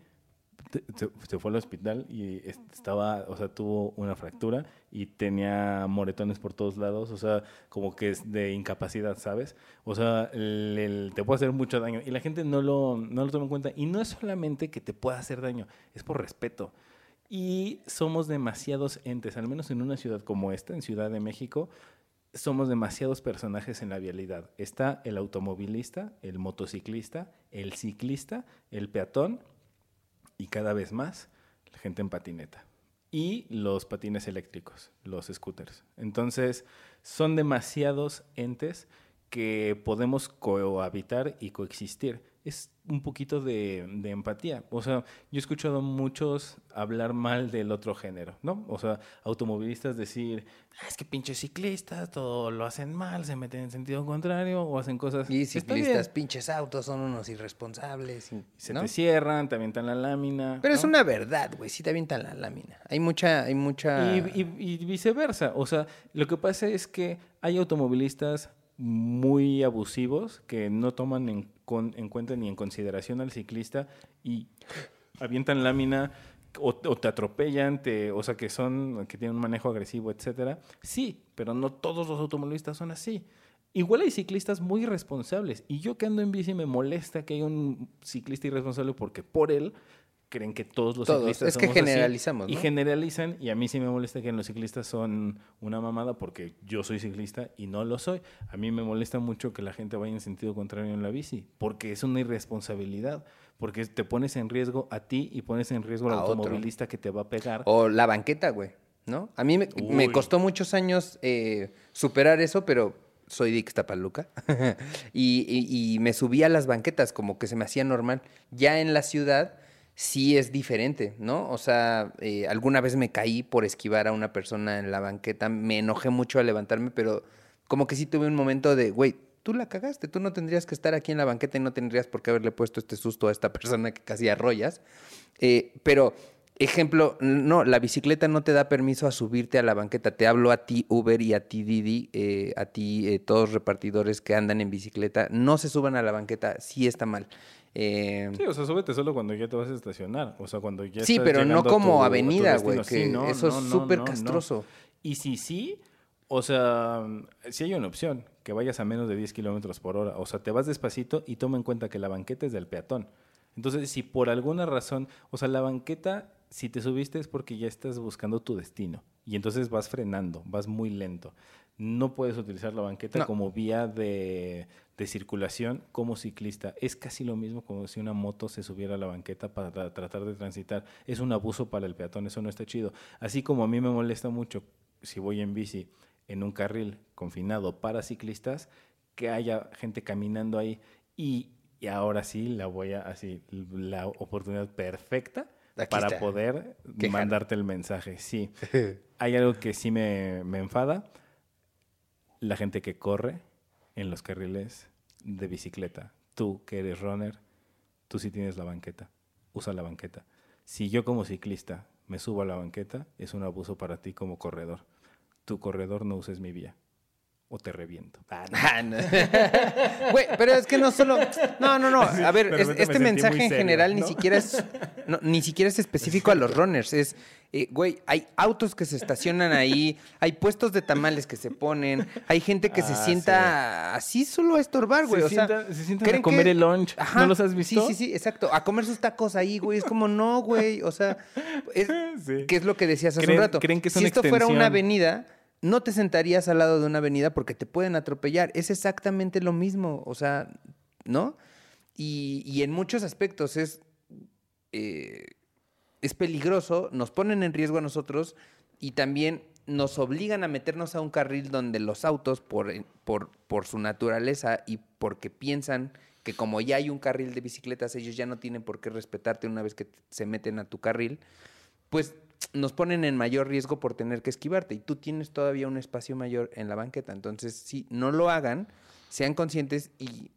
se, fue al hospital y est- estaba, o sea, tuvo una fractura y tenía moretones por todos lados, o sea, como que es de incapacidad, ¿sabes? O sea, el- el- te puede hacer mucho daño y la gente no lo, no lo toma en cuenta. Y no es solamente que te pueda hacer daño, es por respeto. Y somos demasiados entes, al menos en una ciudad como esta, en Ciudad de México, somos demasiados personajes en la vialidad. Está el automovilista, el motociclista, el ciclista, el peatón y cada vez más la gente en patineta. Y los patines eléctricos, los scooters. Entonces, son demasiados entes que podemos cohabitar y coexistir. Es un poquito de, de empatía. O sea, yo he escuchado a muchos hablar mal del otro género, ¿no? O sea, automovilistas decir, "Ah, es que pinches ciclistas, todo lo hacen mal, se meten en sentido contrario o hacen cosas... Y ciclistas, pinches autos, son unos irresponsables. y- Se ¿no? te cierran, te avientan la lámina. Pero es una verdad, güey. Sí te avientan la lámina. Hay mucha, hay mucha. Y, y- y viceversa. O sea, lo que pasa es que hay automovilistas muy abusivos que no toman en, en cuenta ni en consideración al ciclista y avientan lámina o, o te atropellan, te, o sea, que son, que tienen un manejo agresivo, etcétera. Sí, pero no todos los automovilistas son así. Igual hay ciclistas muy irresponsables. Y yo que ando en bici me molesta que haya un ciclista irresponsable porque por él creen que todos los Todos. ciclistas Es que somos así. generalizamos, Y generalizan, y a mí sí me molesta que los ciclistas son una mamada porque yo soy ciclista y no lo soy. A mí me molesta mucho que la gente vaya en sentido contrario en la bici, porque es una irresponsabilidad, porque te pones en riesgo a ti y pones en riesgo al otro. automovilista que te va a pegar. O la banqueta, güey. ¿No? A mí me, costó muchos años eh, superar eso, pero soy de Ixtapaluca. y, y- y me subí a las banquetas, como que se me hacía normal. Ya en la ciudad sí es diferente, ¿no? O sea, eh, alguna vez me caí por esquivar a una persona en la banqueta, me enojé mucho al levantarme, pero como que sí tuve un momento de, güey, tú la cagaste, tú no tendrías que estar aquí en la banqueta y no tendrías por qué haberle puesto este susto a esta persona que casi arrollas. Eh, pero, ejemplo, no, la bicicleta no te da permiso a subirte a la banqueta. Te hablo a ti, Uber, y a ti, Didi, eh, a ti, eh, todos repartidores que andan en bicicleta. No se suban a la banqueta, sí está mal. Eh, Sí, o sea, súbete solo cuando ya te vas a estacionar. O sea, cuando ya Sí, estás pero no como tu- avenida, güey, Sí, no, eso es no, súper no, castroso. Y si sí, o sea, si hay una opción, que vayas a menos de 10 kilómetros por hora. O sea, te vas despacito y toma en cuenta que la banqueta es del peatón. Entonces, si por alguna razón, o sea, la banqueta, si te subiste es porque ya estás buscando tu destino. Y entonces vas frenando, vas muy lento. No puedes utilizar la banqueta No. como vía de, de circulación como ciclista. Es casi lo mismo como si una moto se subiera a la banqueta para tra- tratar de transitar. Es un abuso para el peatón, eso no está chido. Así como a mí me molesta mucho si voy en bici en un carril confinado para ciclistas, que haya gente caminando ahí y, y ahora sí la voy a así la oportunidad perfecta Aquí para está. poder Quejar. mandarte el mensaje. Sí. Hay algo que sí me, me enfada, la gente que corre en los carriles de bicicleta. Tú que eres runner, tú sí tienes la banqueta, usa la banqueta. Si yo como ciclista me subo a la banqueta, es un abuso para ti como corredor. Tu corredor no uses mi vía o te reviento. Ah, no. Güey, pero es que no solo. No, no, no. A ver, es- me este mensaje en serio, general ni siquiera es. no, ni siquiera es específico a los runners. Es, eh, güey, hay autos que se estacionan ahí, hay puestos de tamales que se ponen, hay gente que se Ah, sienta así solo a estorbar, güey. Se o sea, se sientan a ¿creen comer que- el lunch. ¿No los has visto? Sí, sí, sí, exacto. A comer sus tacos ahí, güey. Es como, no, güey. O sea, es, Sí. ¿qué es lo que decías hace un rato? creen que si esto fuera una avenida, no te sentarías al lado de una avenida porque te pueden atropellar. Es exactamente lo mismo. O sea, ¿no? Y, en muchos aspectos es, eh, es peligroso, nos ponen en riesgo a nosotros y también nos obligan a meternos a un carril donde los autos, por, por, por su naturaleza y porque piensan que como ya hay un carril de bicicletas, ellos ya no tienen por qué respetarte una vez que se meten a tu carril, pues nos ponen en mayor riesgo por tener que esquivarte y tú tienes todavía un espacio mayor en la banqueta. Entonces, sí, no lo hagan, sean conscientes y,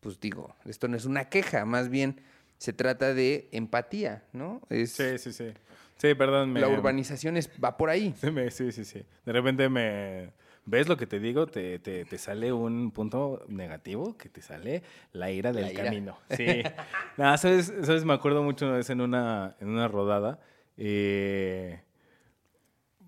pues digo, esto no es una queja, más bien se trata de empatía, ¿no? Es, Sí, sí, sí. Sí, perdón. Me, La urbanización es, va por ahí. Sí, sí, sí. De repente me... ¿Ves lo que te digo? Te, te, te sale un punto negativo, que te sale la ira del La ira. camino. Sí. Nada, ¿sabes? ¿sabes? Me acuerdo mucho una vez en una, en una rodada eh,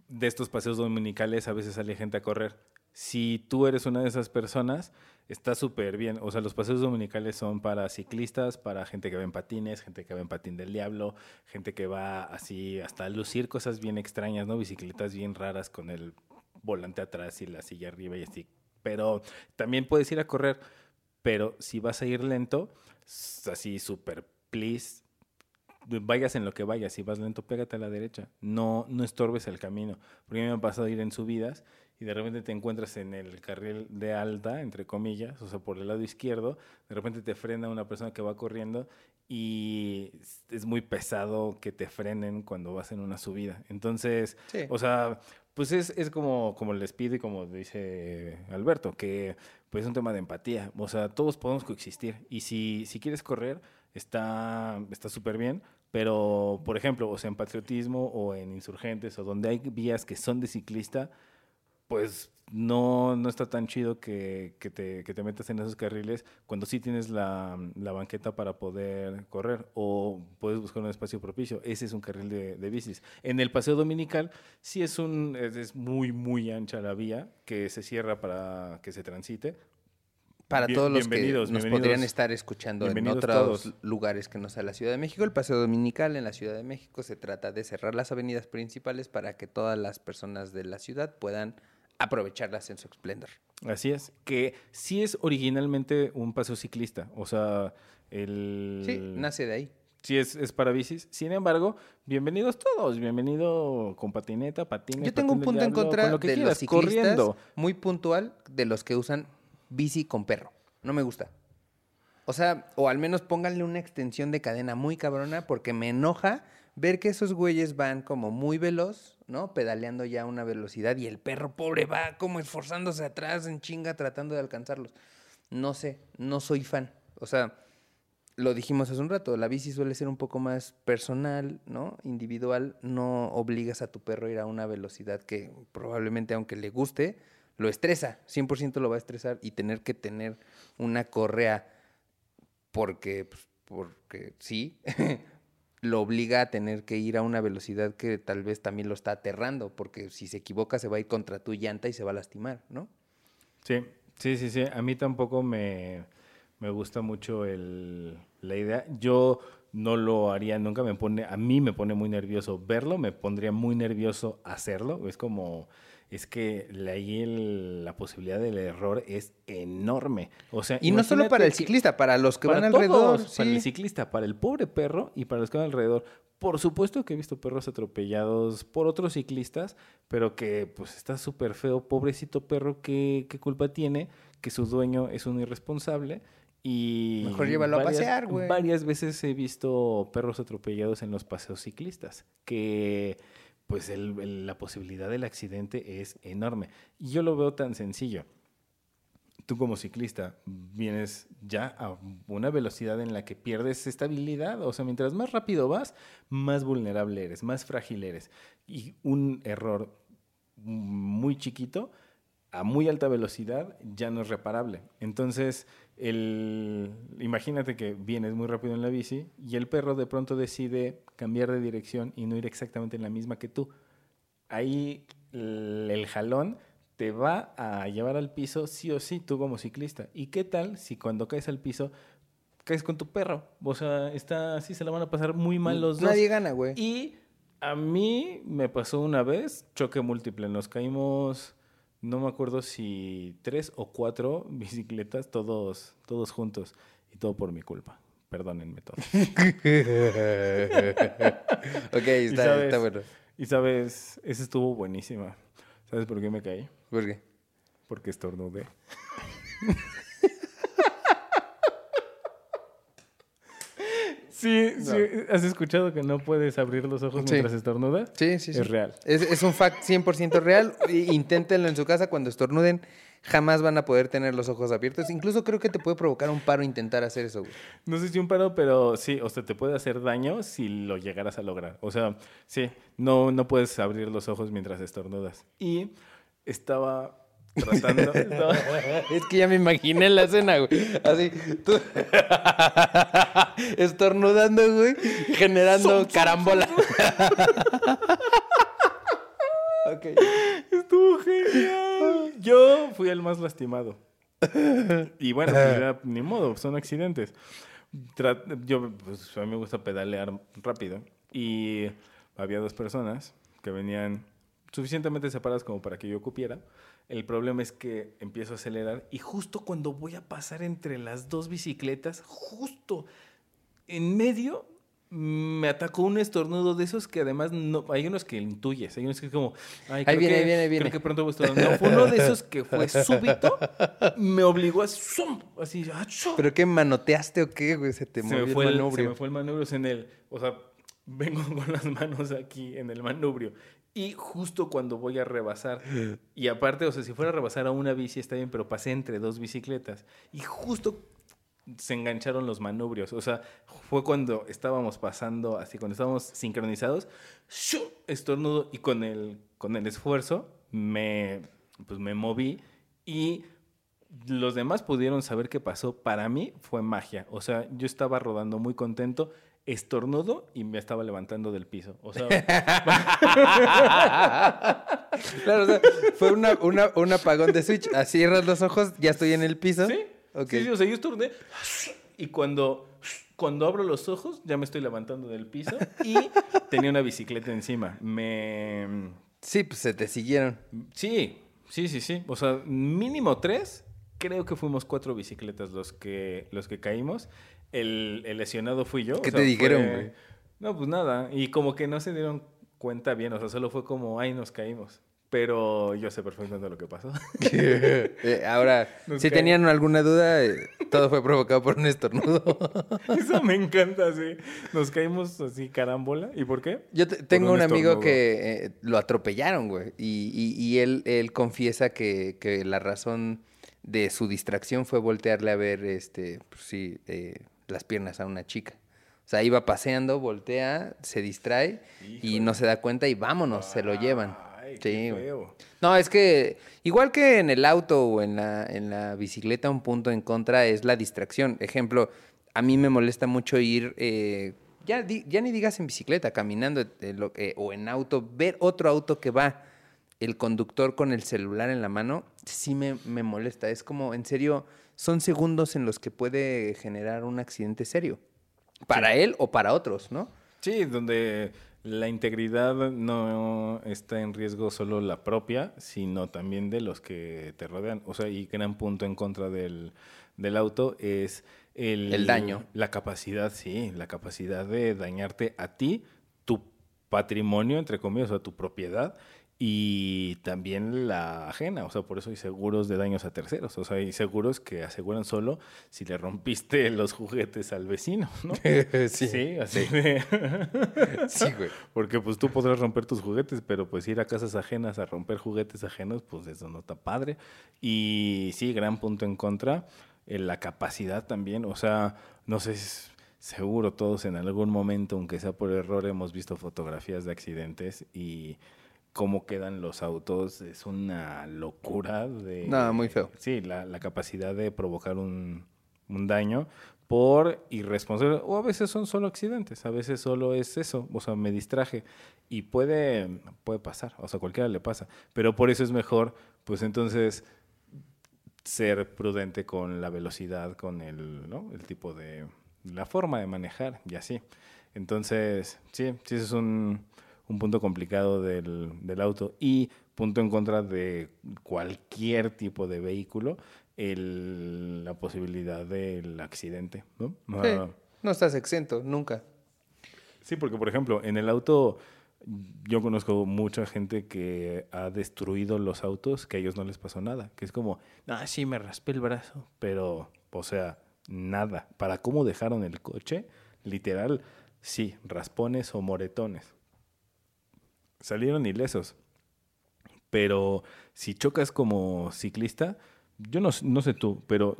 de estos paseos dominicales, a veces sale gente a correr. Si tú eres una de esas personas, está súper bien. O sea, los paseos dominicales son para ciclistas, para gente que va en patines, gente que va en patín del diablo, gente que va así hasta a lucir cosas bien extrañas, ¿no? Bicicletas bien raras con el volante atrás y la silla arriba y así. Pero también puedes ir a correr, pero si vas a ir lento, así súper please, vayas en lo que vayas, si vas lento, pégate a la derecha. No, no estorbes el camino. Porque a mí me ha pasado ir en subidas y de repente te encuentras en el carril de alta, entre comillas, o sea, por el lado izquierdo, de repente te frena una persona que va corriendo y es- muy pesado que te frenen cuando vas en una subida. Entonces, Sí. o sea, pues es, es como, como les pido y como dice Alberto, que pues es un tema de empatía. O sea, todos podemos coexistir. Y si, si quieres correr, está súper bien. Pero, por ejemplo, o sea, en patriotismo o en insurgentes o donde hay vías que son de ciclista, pues no, no está tan chido que, que te, que te metas en esos carriles cuando sí tienes la, la banqueta para poder correr o puedes buscar un espacio propicio. Ese es un carril de, de bicis. En el paseo dominical sí es, un, es, es muy, muy ancha la vía que se cierra para que se transite. Para Bien- todos los que nos podrían estar escuchando en otros todos. lugares que no sea la Ciudad de México, el Paseo Dominical en la Ciudad de México se trata de cerrar las avenidas principales para que todas las personas de la ciudad puedan aprovecharlas en su esplendor. Así es, que sí es originalmente un paseo ciclista, o sea, el... Sí, nace de ahí. Sí, es, es para bicis. Sin embargo, bienvenidos todos. Bienvenido con patineta, patines. Yo tengo un punto en contra con lo que de quieras, los ciclistas corriendo. muy puntual de los que usan bici con perro. No me gusta. O sea, o al menos pónganle una extensión de cadena muy cabrona porque me enoja ver que esos güeyes van como muy veloz, ¿no? Pedaleando ya a una velocidad y el perro pobre va como esforzándose atrás en chinga tratando de alcanzarlos. No sé, no soy fan. O sea, lo dijimos hace un rato, la bici suele ser un poco más personal, ¿no? Individual, no obligas a tu perro a ir a una velocidad que probablemente aunque le guste, lo estresa, 100% lo va a estresar y tener que tener una correa porque, pues, porque sí, lo obliga a tener que ir a una velocidad que tal vez también lo está aterrando, porque si se equivoca se va a ir contra tu llanta y se va a lastimar, ¿no? Sí, sí, sí, sí. A mí tampoco me, me gusta mucho el, la idea. Yo no lo haría nunca. Me pone, a mí me pone muy nervioso verlo, me pondría muy nervioso hacerlo. Es como, es que la- ahí el- la posibilidad del error es enorme. O sea, Y no solo para el ciclista, para los que para van alrededor. para el ciclista, para el pobre perro y para los que van alrededor. Por supuesto que he visto perros atropellados por otros ciclistas, pero que pues está súper feo, pobrecito perro, ¿qué, qué culpa tiene? Que su dueño es un irresponsable y... Mejor llévalo a pasear, güey. Varias veces he visto perros atropellados en los paseos ciclistas, que pues la posibilidad del accidente es enorme. Y yo lo veo tan sencillo tú como ciclista vienes ya a una velocidad en la que pierdes estabilidad, o sea, mientras más rápido vas, más vulnerable eres, más frágil eres. Y un error muy chiquito a muy alta velocidad ya no es reparable. Entonces, el, imagínate que vienes muy rápido en la bici y el perro de pronto decide cambiar de dirección y no ir exactamente en la misma que tú. Ahí el, el jalón te va a llevar al piso sí o sí tú como ciclista. ¿Y qué tal si cuando caes al piso caes con tu perro? O sea, está así, se la van a pasar muy mal los dos. Nadie gana, güey. Y a mí me pasó una vez choque múltiple. Nos caímos, no me acuerdo si tres o cuatro bicicletas, todos, todos juntos. Y todo por mi culpa. Perdónenme todos. ok, está, sabes- está bueno. Y sabes, esa estuvo buenísima. ¿Sabes por qué me caí? ¿Por qué? Porque estornudé. Sí, sí. ¿Has escuchado que no puedes abrir los ojos Sí. mientras estornudas? Sí, sí, sí. Es real. Es, es un fact 100% real. Inténtenlo en su casa cuando estornuden. Jamás van a poder tener los ojos abiertos. Incluso creo que te puede provocar un paro intentar hacer eso, güey. No sé si un paro, pero sí, o sea, te puede hacer daño si lo llegaras a lograr. O sea, sí, no, no puedes abrir los ojos mientras estornudas. Y estaba tratando... estaba- Es que ya me imaginé la escena, güey. Así, tú estornudando, güey, generando carambola. ok. Estuvo genial. Yo fui el más lastimado. Y bueno, pues ya, ni modo, son accidentes. Tra- yo, pues, a mí me gusta pedalear rápido. Y había dos personas que venían suficientemente separadas como para que yo cupiera. El problema es que empiezo a acelerar y justo cuando voy a pasar entre las dos bicicletas, justo en medio me atacó un estornudo de esos que además no hay unos que intuyes, hay unos que es como ay, Ahí creo viene, que- ahí viene, ahí creo viene. que pronto voy a. No, fue uno de esos que fue súbito, me obligó a zoom, así, ¡achú! ¿Pero qué manoteaste o qué, güey? Se te se movió me, fue el el, se manubrio. me fue el manubrio en el, o sea, vengo con las manos aquí en el manubrio y justo cuando voy a rebasar y aparte, o sea, si fuera a rebasar a una bici está bien, pero pasé entre dos bicicletas y justo se engancharon los manubrios, o sea, fue cuando estábamos pasando así, cuando estábamos sincronizados, ¡shu! estornudo y con el con el esfuerzo me pues me moví y los demás pudieron saber qué pasó. Para mí fue magia. O sea, yo estaba rodando muy contento, estornudo y me estaba levantando del piso. O sea, Claro, o sea, fue una, una- un apagón de switch. Así cierras los ojos, ya estoy en el piso. sí, Ok. sí, sí, o sea, yo estornudé y cuando, cuando abro los ojos ya me estoy levantando del piso y tenía una bicicleta encima. Me... Sí, pues se te siguieron. Sí, sí, sí, sí. O sea, mínimo tres. Creo que fuimos cuatro bicicletas los que, los que caímos. El, el lesionado fui yo. o ¿Qué sea, te dijeron, fue- güey? No, pues nada. Y como que no se dieron cuenta bien. O sea, solo fue como, ay, nos caímos. Pero yo sé perfectamente lo que pasó. Eh, ahora, Nos si tenían alguna duda, eh, todo fue provocado por un estornudo. Eso me encanta, sí. Nos caímos así carambola. ¿Y por qué? Yo te- tengo un un, amigo que eh, lo atropellaron, güey. Y, y- y él, él confiesa que, que la razón de su distracción fue voltearle a ver, este, pues sí, las piernas a una chica. O sea, iba paseando, voltea, se distrae y no se da cuenta y vámonos, se lo llevan. Ay, Sí, qué feo. No, es que igual que en el auto o en la, en la bicicleta, un punto en contra es la distracción. Ejemplo, a mí me molesta mucho ir, eh, ya, ya ni digas en bicicleta, caminando eh, lo- eh, o en auto, ver otro auto que va, el conductor con el celular en la mano, sí me, me molesta. Es como, en serio, son segundos en los que puede generar un accidente serio. Para él o para otros, ¿no? Sí, donde la integridad no está en riesgo solo la propia, sino también de los que te rodean. O sea, y gran punto en contra del, del auto es el, El daño. La capacidad, sí, la capacidad de dañarte a ti, tu patrimonio, entre comillas, o tu propiedad. Y también la ajena, o sea, por eso hay seguros de daños a terceros, o sea, hay seguros que aseguran solo si le rompiste los juguetes al vecino, ¿no? Sí, así de... Sí, güey. Porque pues tú podrás romper tus juguetes, pero pues ir a casas ajenas a romper juguetes ajenos, pues eso no está padre. Y sí, gran punto en contra, eh, la capacidad también, o sea, no sé, s- seguro todos en algún momento, aunque sea por error, hemos visto fotografías de accidentes y cómo quedan los autos es una locura de... No, muy feo. Sí, la, la capacidad de provocar un, un daño por irresponsable. O a veces son solo accidentes, a veces solo es eso, o sea, me distraje. Y puede, puede pasar, o sea, cualquiera le pasa. Pero por eso es mejor, pues entonces, ser prudente con la velocidad, con el, ¿no? el tipo de, la forma de manejar y así. Entonces, sí, sí, es un, un punto complicado del, del auto y punto en contra de cualquier tipo de vehículo, el, la posibilidad del accidente, ¿no? Sí, Ah, no estás exento, nunca. Sí, porque por ejemplo, en el auto yo conozco mucha gente que ha destruido los autos que a ellos no les pasó nada, que es como, ah, sí, me raspé el brazo, pero, o sea, nada. Para cómo dejaron el coche, literal, sí, raspones o moretones. Salieron ilesos. Pero si chocas como ciclista, yo no, no sé tú, pero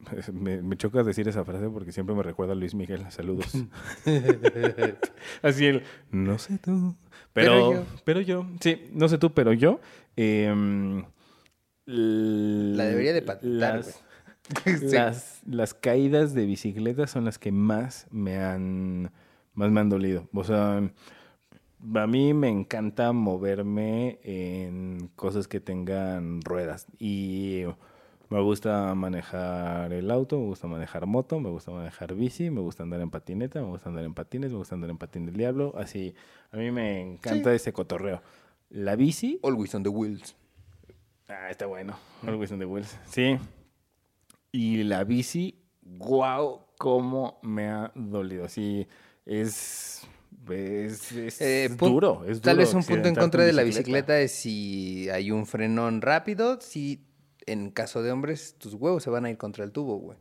me, me choca decir esa frase porque siempre me recuerda a Luis Miguel. Saludos. Así él, no sé tú. Pero, pero yo. sí, no sé tú, pero yo. em, La debería de patentar, las. Sí. las, las caídas de bicicleta son las que más me han, más me han dolido. O sea, a mí me encanta moverme en cosas que tengan ruedas. Y me gusta manejar el auto, me gusta manejar moto, me gusta manejar bici, me gusta andar en patineta, me gusta andar en patines, me gusta andar en patín del diablo. Así, a mí me encanta ese cotorreo. La bici, Always on the wheels. ah, está bueno. Always on the wheels. Sí. Y la bici, wow, cómo me ha dolido. Así, es... Es, es Eh, pun- duro, es Tal duro vez un punto en contra de la bicicleta es si hay un frenón rápido, si en caso de hombres tus huevos se van a ir contra el tubo, güey.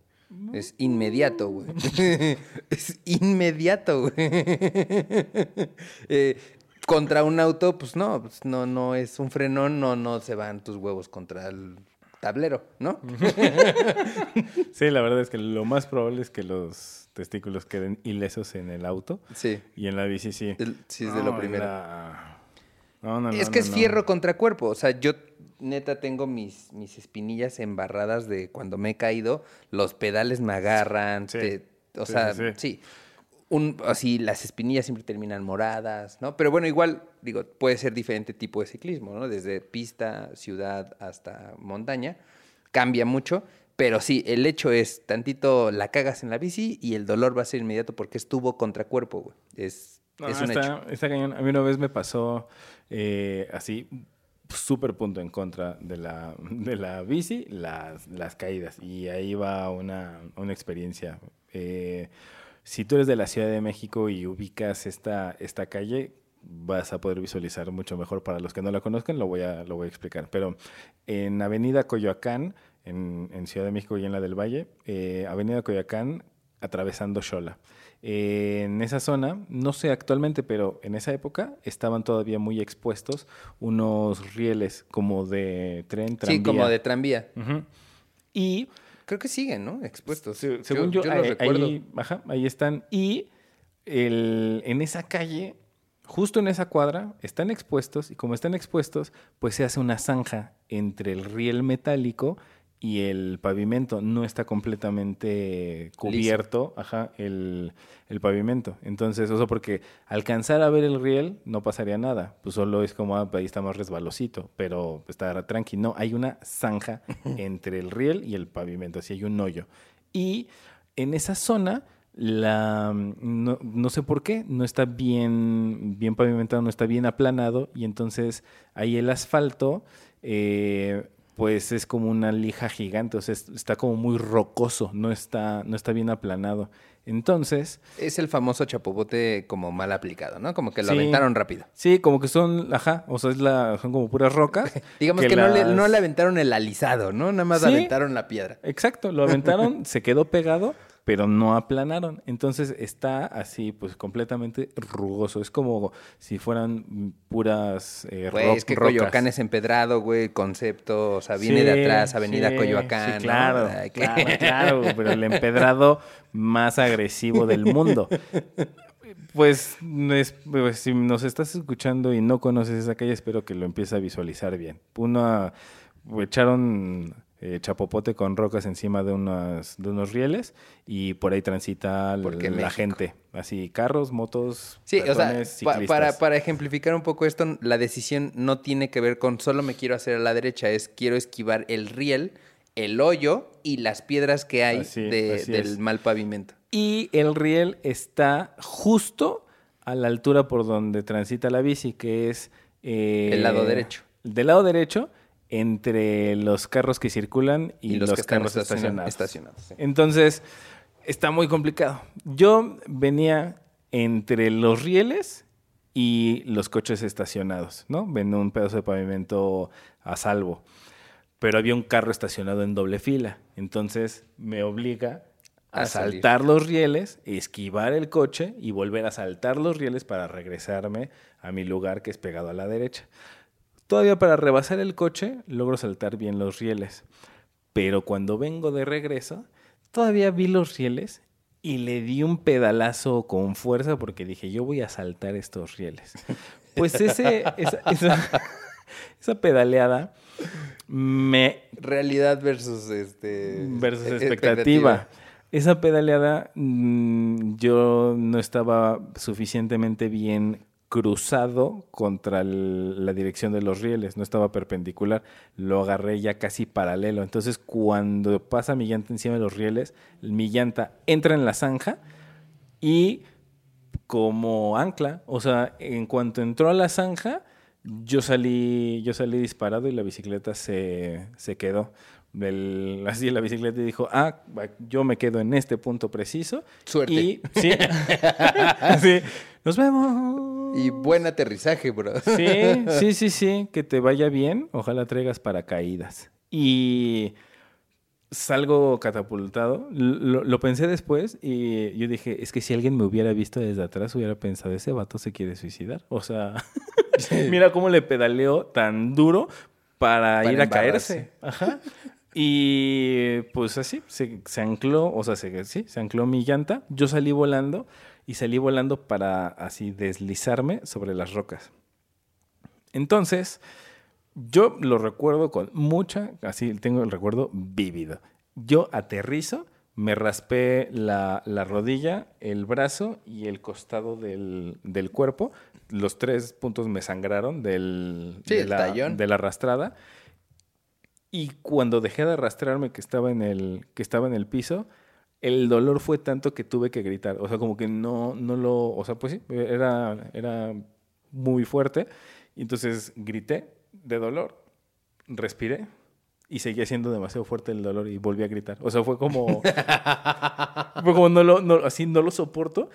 Es inmediato, güey. es inmediato, güey. Eh, contra un auto, pues no, pues no, no es un frenón, no, no se van tus huevos contra el tablero, ¿no? Sí, la verdad es que lo más probable es que los testículos queden ilesos en el auto Sí. y en la bici sí. El- sí, es de lo No, primero. la- No, no, Es que es fierro contra cuerpo. O sea, yo neta tengo mis, mis espinillas embarradas de cuando me he caído. Los pedales me agarran. Sí. te- o Sí, sea, sí, sí. Un, así, las espinillas siempre terminan moradas, ¿no? Pero bueno, igual, digo, puede ser diferente tipo de ciclismo, ¿no? Desde pista, ciudad hasta montaña. Cambia mucho. Pero sí, el hecho es, tantito la cagas en la bici y el dolor va a ser inmediato porque es tubo contra cuerpo, güey. Es, No, es un está, hecho. está cañón. A mí una vez me pasó eh, así, súper punto en contra de la, de la bici, las, las caídas. Y ahí va una, una experiencia. Eh, si tú eres de la Ciudad de México y ubicas esta, esta calle, vas a poder visualizar mucho mejor. Para los que no la conozcan, lo voy a, lo voy a explicar. Pero en Avenida Coyoacán, en, en Ciudad de México y en la del Valle, eh, Avenida Coyoacán, atravesando Xola. Eh, en esa zona, no sé actualmente, pero en esa época estaban todavía muy expuestos unos rieles como de tren, Sí, tranvía. como de tranvía. Y Creo que siguen, ¿no? Expuestos. se- según yo, ahí, recuerdo. ahí- ajá, ahí están. Y el- en esa calle, justo en esa cuadra, están expuestos. Y como están expuestos, pues se hace una zanja entre el riel metálico y el pavimento. No está completamente cubierto ajá, el, el pavimento. Entonces, eso porque alcanzar a ver el riel no pasaría nada. Pues solo es como, ah, ahí está más resbalosito. Pero está tranqui. No, hay una zanja entre el riel y el pavimento. Así hay un hoyo. Y en esa zona, la, no, no sé por qué, no está bien, bien pavimentado, no está bien aplanado. Y entonces ahí el asfalto, eh, pues es como una lija gigante. O sea, es- está como muy rocoso, no está, no está bien aplanado. Entonces, Es el famoso chapopote como mal aplicado, ¿no? Como que lo Sí. aventaron rápido. sí, como que son, ajá, o sea, es la, son como puras rocas. Digamos que, no, le, no le aventaron el alisado, ¿no? Nada más Sí. aventaron la piedra. Exacto, lo aventaron, se quedó pegado, pero no aplanaron. Entonces está así, pues completamente rugoso. Es como si fueran puras eh, Güey, ro- es que rocas. Coyoacán es empedrado, güey, concepto, o sea, viene Sí, de atrás, Avenida sí, Coyoacán. sí, ¿no? claro, Ay, claro, claro, pero el empedrado más agresivo del mundo. Pues, es- pues, si nos estás escuchando y no conoces esa calle, espero que lo empieces a visualizar bien. Una, echaron eh, chapopote con rocas encima de, unas, de unos rieles y por ahí transita Porque la México. gente. Así, carros, motos, Sí, o sea, ciclistas. para, para ejemplificar un poco esto, la decisión no tiene que ver con solo me quiero hacer a la derecha, es quiero esquivar el riel, el hoyo y las piedras que hay Así- de- así del es. mal pavimento. Y el riel está justo a la altura por donde transita la bici, que es... eh, El lado derecho. Del lado derecho, entre los carros que circulan y, los, que carros estaciona- estacionados. estacionados, sí. Entonces, está muy complicado. Yo venía entre los rieles y los coches estacionados, ¿no? Ven un pedazo de pavimento a salvo. Pero había un carro estacionado en doble fila. Entonces me obliga A a salir. saltar los rieles, esquivar el coche y volver a saltar los rieles para regresarme a mi lugar que es pegado a la derecha. Todavía para rebasar el coche logro saltar bien los rieles. Pero cuando vengo de regreso, todavía vi los rieles y le di un pedalazo con fuerza porque dije, yo voy a saltar estos rieles. Pues ese, esa, esa- esa pedaleada me Realidad versus este versus e- expectativa. Esa pedaleada mm, yo no estaba suficientemente bien cruzado contra el- la dirección de los rieles, no estaba perpendicular, lo agarré ya casi paralelo. Entonces cuando pasa mi llanta encima de los rieles, mi llanta entra en la zanja y como ancla, o sea, en cuanto entró a la zanja, yo salí, yo salí disparado y la bicicleta se, se quedó. El- así la bicicleta dijo, ah, yo me quedo en este punto preciso. Suerte. Y, sí, Sí, nos vemos. Y buen aterrizaje, bro. Sí, sí, sí, sí, que te vaya bien. Ojalá traigas paracaídas. Y salgo catapultado. Lo, lo pensé después y yo dije, es que si alguien me hubiera visto desde atrás, hubiera pensado, ese vato se quiere suicidar. O sea, mira cómo le pedaleó tan duro para, Para ir a caerse. Ajá. Y pues así, se, se ancló, o sea, se, sí, se ancló mi llanta. Yo salí volando y salí volando para así deslizarme sobre las rocas. Entonces, yo lo recuerdo con mucha, así tengo el recuerdo vívido. Yo aterrizo, me raspé la, la rodilla, el brazo y el costado del, del cuerpo. Los tres puntos me sangraron del, Sí, de, el la, tallón. de la arrastrada. Y cuando dejé de arrastrarme, que estaba en el, que estaba en el piso, el dolor fue tanto que tuve que gritar. O sea, como que no, no lo. O sea, pues sí, era, era muy fuerte. Y entonces grité de dolor, respiré y seguía siendo demasiado fuerte el dolor y volví a gritar. O sea, fue como. fue como no lo, no- así no lo soporto.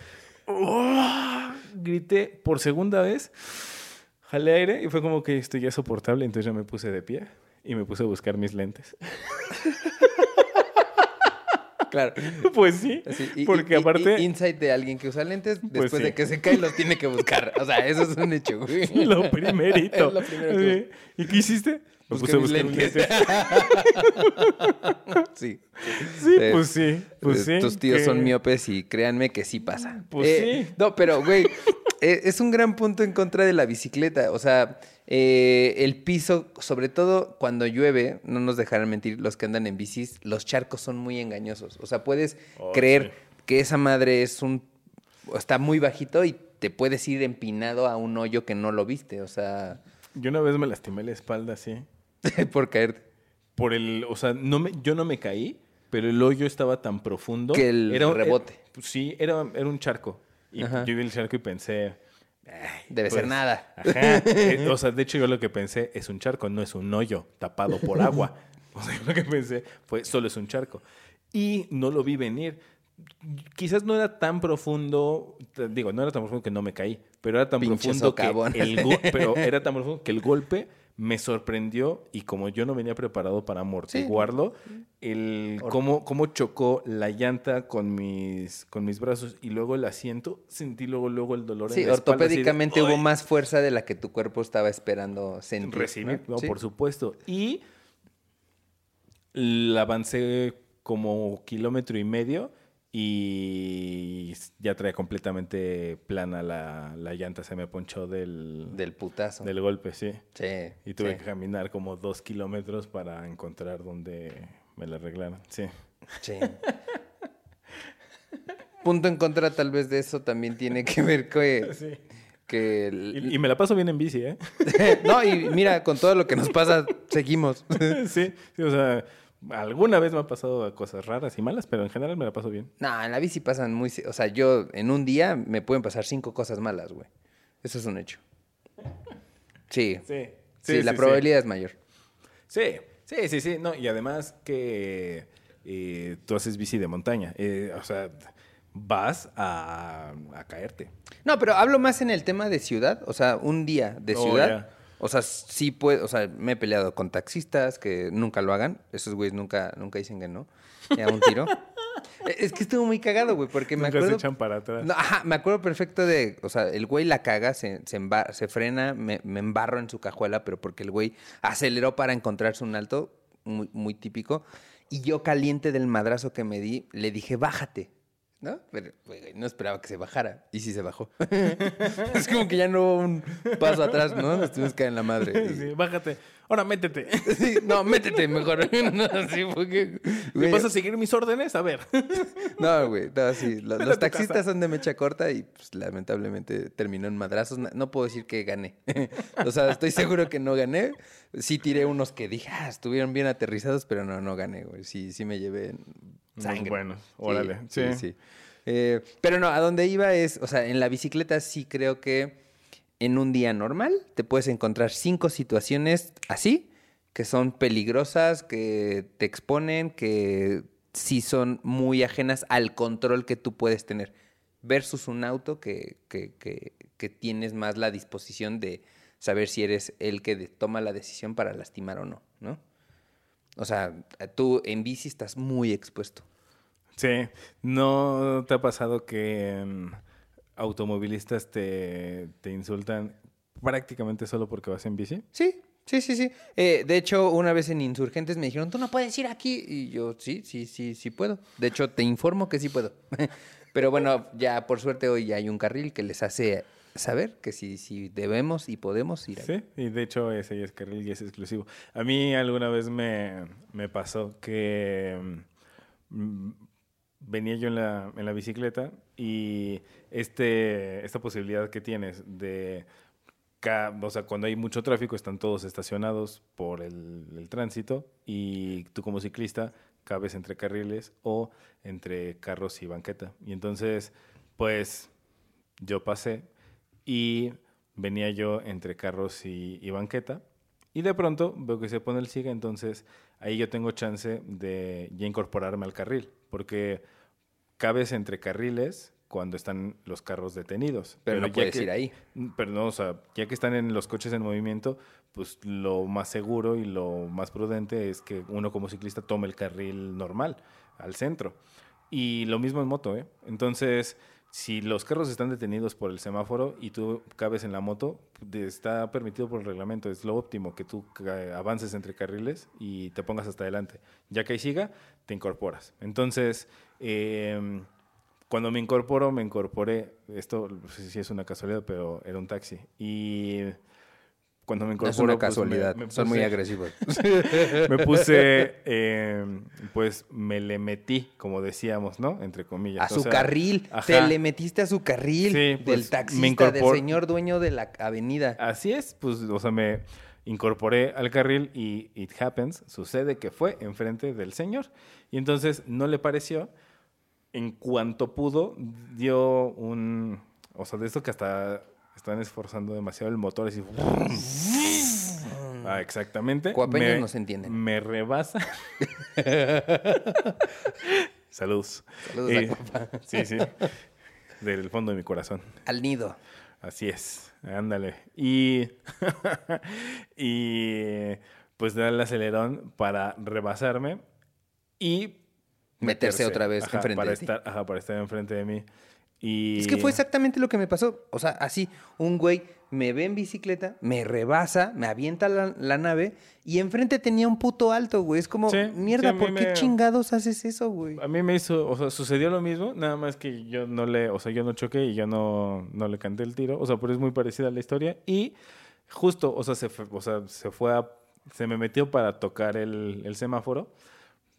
¡Oh! Grité por segunda vez, jalé aire y fue como que esto ya es soportable. Entonces ya me puse de pie y me puse a buscar mis lentes. Claro. Pues sí, Así, porque y- aparte. y insight de alguien que usa lentes, después Pues sí. de que se cae los tiene que buscar. O sea, eso es un hecho, güey. Lo primerito. Es lo primero que-. ¿Y qué hiciste? Me Busqué mis mis lentes. Sí. Sí, Eh, pues sí, pues sí. Tus tíos que- son miopes y créanme que sí pasa. Pues Eh, sí. No, pero, güey, eh, es un gran punto en contra de la bicicleta. O sea, eh, el piso, sobre todo cuando llueve, no nos dejarán mentir los que andan en bicis, los charcos son muy engañosos. O sea, puedes Oh, creer sí. que esa madre es un... está muy bajito y te puedes ir empinado a un hoyo que no lo viste. O sea, Yo una vez me lastimé la espalda así. por caerte. Por el, o sea, no me, yo no me caí, pero el hoyo estaba tan profundo. Que el rebote. eh, pues sí, era, era un charco. Y Ajá. yo vi el charco y pensé. "Ay, Debe ser pues, nada. Ajá. Eh, o sea, de hecho, yo lo que pensé es un charco, no es un hoyo tapado por agua. O sea, yo lo que pensé fue solo es un charco. Y no lo vi venir. Quizás no era tan profundo, digo, no era tan profundo que no me caí, pero era tan Pinche profundo que el pero era tan profundo que el golpe me sorprendió y como yo no venía preparado para amortiguarlo, el cómo, cómo chocó la llanta con mis, con mis brazos y luego el asiento, sentí luego, luego el dolor Sí, en la espalda, así de, ortopédicamente hubo más fuerza de la que tu cuerpo estaba esperando sentir. recibir, no, Sí. por supuesto. Y la avancé como kilómetro y medio y ya traía completamente plana la, la llanta, se me ponchó del, Del putazo. del golpe, sí. Sí. Y tuve sí. que caminar como dos kilómetros para encontrar dónde me la arreglaron, sí. Sí. Punto en contra tal vez de eso también tiene que ver que... Sí. que el- Y, y me la paso bien en bici, ¿eh? no, y mira, con todo lo que nos pasa, seguimos. sí, sí, o sea, alguna vez me ha pasado cosas raras y malas, pero en general me la paso bien. No, en la bici pasan muy... O sea, yo en un día me pueden pasar cinco cosas malas, güey. Eso es un hecho. Sí. Sí, Sí, la probabilidad es mayor. Sí, sí, sí, sí. No, y además que eh, tú haces bici de montaña. eh, o sea, vas a, a caerte. No, pero hablo más en el tema de ciudad, o sea, un día de Oh, ciudad. O sea, sí puedo, o sea, me he peleado con taxistas que nunca lo hagan, esos güeyes nunca, nunca dicen que no, ya un tiro. Es que estuvo muy cagado, güey, porque me acuerdo... se echan para atrás. No, ajá, me acuerdo perfecto de, o sea, el güey la caga, se, se, emba- se frena, me, me embarro en su cajuela, pero porque el güey aceleró para encontrarse un alto, muy, muy típico, y yo caliente del madrazo que me di, le dije, bájate, ¿no? Pero no esperaba que se bajara, y sí se bajó. es como que ya no hubo un paso atrás, ¿no? Nos tuvimos que caer en la madre. bájate. Ahora métete. Sí, no, métete mejor. no, así porque, ¿Me güey, vas a seguir mis órdenes? A ver. No, güey, no, sí. Los, taxistas casa. son de mecha corta y pues, lamentablemente terminó en madrazos. No, puedo decir que gané. o sea, estoy seguro que no gané. Sí tiré unos que dije, ah, estuvieron bien aterrizados, pero no, no gané, güey. Sí, sí me llevé sangre. buenos, Sí, órale. Sí, Sí. sí. Eh, pero no, a donde iba es, o sea, en la bicicleta sí creo que en un día normal te puedes encontrar cinco situaciones así, que son peligrosas, que te exponen, que sí son muy ajenas al control que tú puedes tener, versus un auto que, que, que- tienes más la disposición de saber si eres el que toma la decisión para lastimar o no, ¿no? O sea, tú en bici estás muy expuesto. Sí. ¿No te ha pasado que mm, automovilistas te, te insultan prácticamente solo porque vas en bici? Sí, sí, sí, sí. Eh, de hecho, una vez en Insurgentes me dijeron, tú no puedes ir aquí. Y yo, sí, sí, sí, sí puedo. De hecho, te informo que sí puedo. Pero bueno, ya por suerte hoy ya hay un carril que les hace saber que sí, sí debemos y podemos ir ahí. Sí, y de hecho ese ya es carril y es exclusivo. A mí alguna vez me, me pasó que mm, venía yo en la, en la bicicleta y este, esta posibilidad que tienes de, o sea, cuando hay mucho tráfico están todos estacionados por el, tránsito y tú como ciclista cabes entre carriles o entre carros y banqueta. Y entonces, pues yo pasé y venía yo entre carros y, y banqueta. Y de pronto veo que se pone el siga, entonces ahí yo tengo chance de ya incorporarme al carril, porque cabes entre carriles cuando están los carros detenidos. Pero no puedes que- ir ahí. Pero no, o sea, ya que están en los coches en movimiento, pues lo más seguro y lo más prudente es que uno como ciclista tome el carril normal, al centro. Y lo mismo en moto, ¿eh? Entonces, si los carros están detenidos por el semáforo y tú cabes en la moto, está permitido por el reglamento. Es lo óptimo que tú avances entre carriles y te pongas hasta adelante. Ya que ahí siga, te incorporas. Entonces, em, cuando me incorporo, me incorporé, esto no sé si es una casualidad, pero era un taxi. Y cuando me No incorporo... es una pues, me- casualidad. me Son muy puse- agresivos. me puse, eh, pues me le metí, como decíamos, ¿no? Entre comillas. A O su sea, carril. ajá. Te le metiste a su carril Sí, del pues, me taxista, del señor dueño de la avenida. Así es, pues, o sea, me incorporé al carril y it happens, sucede que fue enfrente del señor. Y entonces no le pareció. En cuanto pudo, dio un. O sea, de esto que hasta están esforzando demasiado el motor, así. Ah, exactamente. Cuapeños no se entienden. Me rebasa. Saludos. Saludos a Eh, Cuapa. Sí, sí. Del fondo de mi corazón. Al nido. Así es, ándale. Y, y pues da el acelerón para rebasarme y Meterse otra vez ajá, enfrente para de ti. estar, ajá, para estar enfrente de mí. Y Es que fue exactamente lo que me pasó. O sea, así, un güey me ve en bicicleta, me rebasa, me avienta la, la nave y enfrente tenía un puto alto, güey. Es como, Sí, mierda, sí, ¿por qué me- chingados haces eso, güey? A mí me hizo, o sea, sucedió lo mismo, nada más que yo no le, o sea, yo no choqué y yo no, no le canté el tiro, o sea, pero es muy parecida a la historia y justo, o sea, se fue, o sea, se fue a, se me metió para tocar el, el semáforo,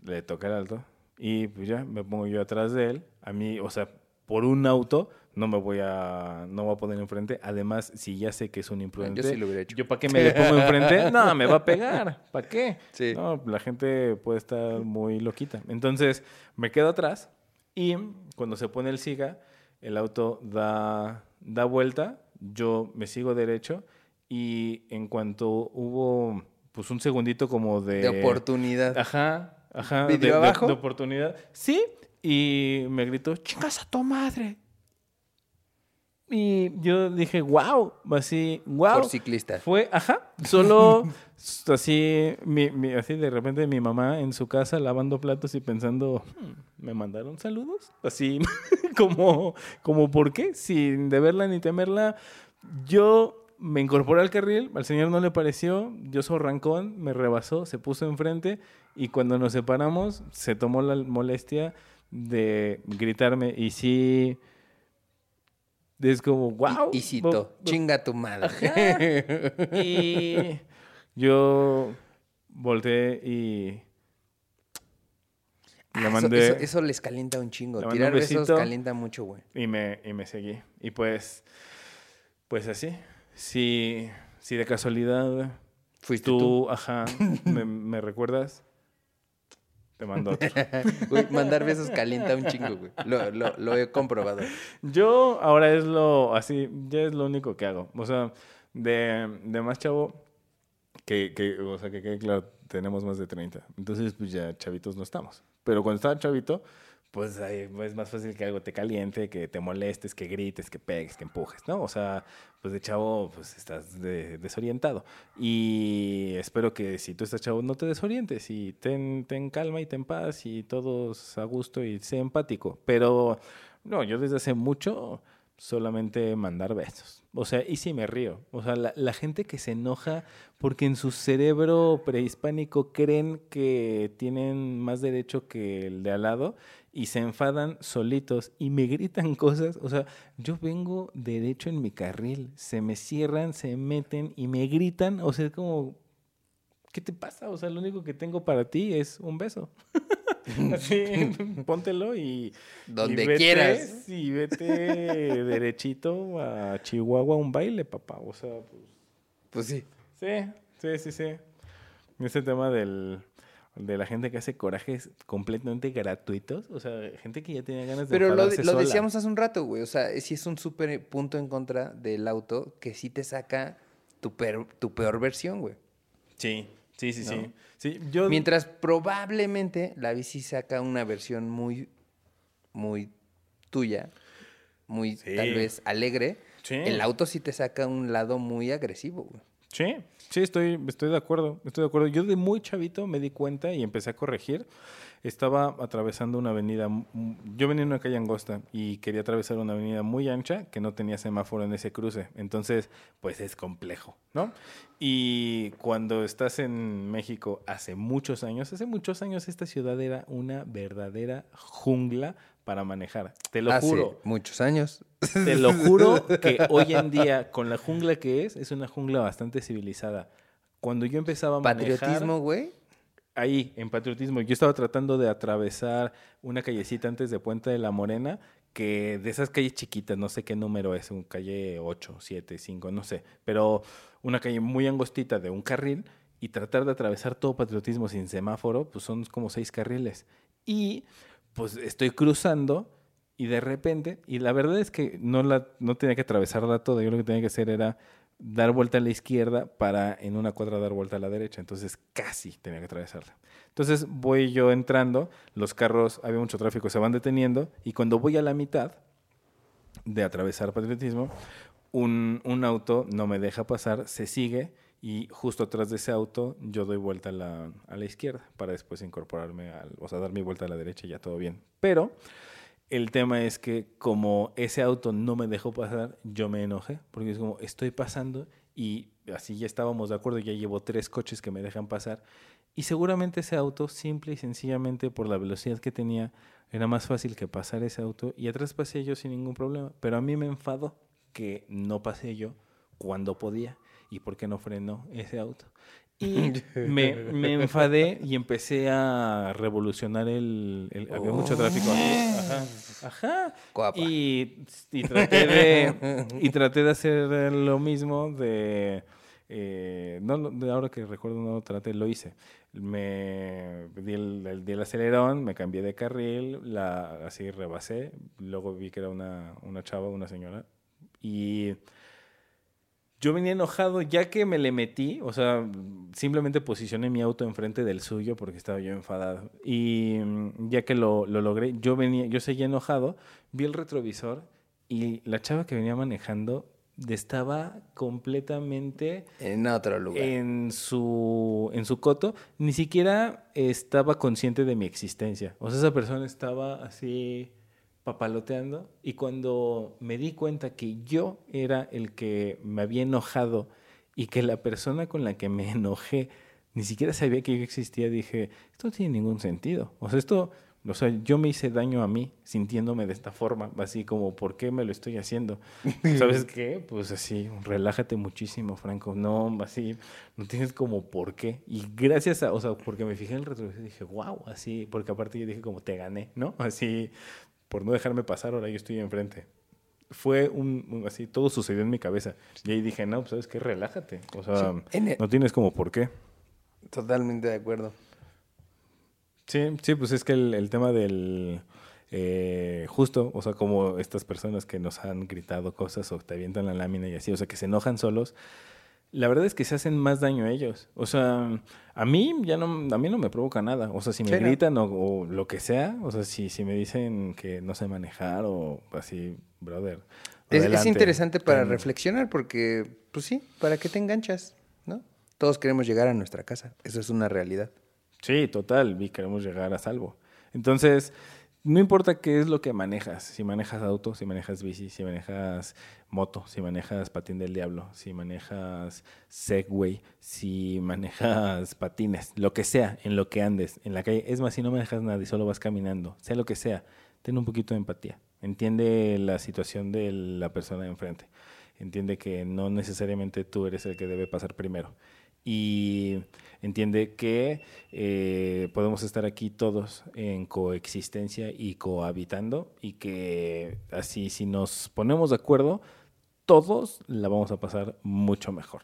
le toqué el alto y pues ya me pongo yo atrás de él, a mí, o sea, por un auto no me voy a, no voy a poner enfrente, además, si ya sé que es un imprudente, Yo sí lo hubiera hecho. yo para qué me le pongo enfrente, no, me va a pegar, ¿para qué? Sí. No, la gente puede estar muy loquita. Entonces, me quedo atrás y cuando se pone el siga, el auto da, da vuelta, yo me sigo derecho y en cuanto hubo pues un segundito como de... De oportunidad. Ajá, ajá. ¿Vidrio de, de- abajo? de oportunidad. Sí, y me gritó, chingas a tu madre. Y yo dije, wow, así, wow. Por ciclista. Fue, ajá, solo así, mi, mi- así de repente mi mamá en su casa lavando platos y pensando, "Hmm, ¿me mandaron saludos? Así como, como, ¿por qué? Sin deberla ni temerla. Yo me incorporé al carril, al señor no le pareció, yo soy rancón, me rebasó, se puso enfrente y cuando nos separamos se tomó la molestia de gritarme y sí... Es como, wow. Y, y chinga tu madre. Y yo volteé y Ah, le eso- mandé eso, eso les calienta un chingo. Tirar besos calienta mucho, güey. y me y me seguí y pues pues así si si de casualidad Fuiste tú, tú. ajá me, me recuerdas te mando otro. Güey, mandar besos calienta un chingo, güey. Lo, lo, lo he comprobado. Yo ahora es lo así, ya es lo único que hago. O sea, de, de más chavo, que, que, o sea, que claro, tenemos más de 30. Entonces, pues ya chavitos no estamos. Pero cuando estaba chavito, pues ahí es más fácil que algo te caliente, que te molestes, que grites, que pegues, que empujes, ¿no? O sea, pues de chavo, pues estás de- desorientado. Y espero que si tú estás chavo no te desorientes y ten, ten calma y ten paz y todos a gusto y sé empático. Pero no, yo desde hace mucho solamente mandar besos. O sea, y sí me río. O sea, la, la gente que se enoja porque en su cerebro prehispánico creen que tienen más derecho que el de al lado y se enfadan solitos y me gritan cosas. O sea, yo vengo derecho en mi carril, se me cierran, se meten y me gritan. O sea, es como, ¿qué te pasa? O sea, lo único que tengo para ti es un beso. Así, póntelo y... Donde y vete- quieras. Y vete derechito a Chihuahua a un baile, papá. O sea, pues... Pues sí. Sí, sí, sí, sí. Ese tema del, de la gente que hace corajes completamente gratuitos. O sea, gente que ya tenía ganas de Pero lo sola. decíamos hace un rato, güey. O sea, sí es un súper punto en contra del auto que sí te saca tu, peor- tu peor versión, güey. Sí, sí, sí, sí. ¿No? Sí, yo... Mientras probablemente la bici saca una versión muy, muy tuya, muy Sí. tal vez alegre, Sí. el auto sí te saca un lado muy agresivo, güey. Sí, sí, estoy, estoy de acuerdo, estoy de acuerdo. Yo de muy chavito me di cuenta y empecé a corregir. Estaba atravesando una avenida, yo venía en una calle angosta y quería atravesar una avenida muy ancha que no tenía semáforo en ese cruce. Entonces, pues es complejo, ¿no? Y cuando estás en México hace muchos años, hace muchos años esta ciudad era una verdadera jungla para manejar. Te lo Hace juro. muchos años. Te lo juro que hoy en día, con la jungla que es, es una jungla bastante civilizada. Cuando yo empezaba a manejar... Patriotismo, güey. Ahí, en patriotismo. Yo estaba tratando de atravesar una callecita antes de Puente de la Morena, que de esas calles chiquitas, no sé qué número es, un calle 8, 7, 5, no sé, pero una calle muy angostita de un carril y tratar de atravesar todo patriotismo sin semáforo, pues son como seis carriles. Y pues estoy cruzando y de repente, y la verdad es que no, la, no tenía que atravesarla toda, yo lo que tenía que hacer era dar vuelta a la izquierda para en una cuadra dar vuelta a la derecha, entonces casi tenía que atravesarla. Entonces voy yo entrando, los carros, había mucho tráfico, se van deteniendo y cuando voy a la mitad de atravesar patriotismo, un, un auto no me deja pasar, se sigue y justo atrás de ese auto yo doy vuelta a la, a la izquierda para después incorporarme, al, o sea, dar mi vuelta a la derecha y ya todo bien. Pero el tema es que como ese auto no me dejó pasar, yo me enojé, porque es como, estoy pasando y así ya estábamos de acuerdo, ya llevo tres coches que me dejan pasar. Y seguramente ese auto, simple y sencillamente por la velocidad que tenía, era más fácil que pasar ese auto y atrás pasé yo sin ningún problema. Pero a mí me enfadó que no pasé yo cuando podía y por qué no frenó ese auto. Y me, me enfadé y empecé a revolucionar el... el- había mucho tráfico aquí. Ajá. Ajá. Y, y traté de, y traté de hacer lo mismo de... eh, no, de ahora que recuerdo no lo traté, lo hice. Me di el, el- di el acelerón, me cambié de carril, la, así rebasé, luego vi que era una, una chava, una señora, y yo venía enojado ya que me le metí, o sea, simplemente posicioné mi auto enfrente del suyo porque estaba yo enfadado. Y mm, ya que lo, lo logré, yo venía, yo seguía enojado, vi el retrovisor y la chava que venía manejando estaba completamente En otro lugar. en su, en su coto, ni siquiera estaba consciente de mi existencia. O sea, esa persona estaba así papaloteando y cuando me di cuenta que yo era el que me había enojado y que la persona con la que me enojé ni siquiera sabía que yo existía, dije, esto no tiene ningún sentido. O sea, esto, o sea, yo me hice daño a mí sintiéndome de esta forma, así como, ¿por qué me lo estoy haciendo? ¿Sabes qué? Pues así, relájate muchísimo, Franco. No, así, no tienes como por qué. Y gracias a, o sea, porque me fijé en el retrovisor dije, wow, así, porque aparte yo dije como, te gané, ¿no? Así, por no dejarme pasar, ahora yo estoy enfrente. Fue un, un- así, todo sucedió en mi cabeza. Y ahí dije, no, pues sabes qué, relájate. O sea, Sí, en el- no tienes como por qué. Totalmente de acuerdo. Sí, sí, pues es que el, el tema del eh, justo, o sea, como estas personas que nos han gritado cosas o te avientan la lámina y así, o sea, que se enojan solos, la verdad es que se hacen más daño a ellos. O sea, a mí ya no, a mí no me provoca nada. O sea, si me Sí, ¿no? gritan o, o lo que sea, o sea, si, si me dicen que no sé manejar o así, brother. Es, es interesante para Ten- reflexionar porque, pues sí, ¿para qué te enganchas? ¿No? Todos queremos llegar a nuestra casa. Eso es una realidad. Sí, total, y queremos llegar a salvo. Entonces, no importa qué es lo que manejas, si manejas auto, si manejas bici, si manejas moto, si manejas patín del diablo, si manejas Segway, si manejas patines, lo que sea, en lo que andes, en la calle. Es más, si no manejas nada y solo vas caminando, sea lo que sea, ten un poquito de empatía. Entiende la situación de la persona de enfrente. Entiende que no necesariamente tú eres el que debe pasar primero y entiende que eh, podemos estar aquí todos en coexistencia y cohabitando y que así si nos ponemos de acuerdo, todos la vamos a pasar mucho mejor.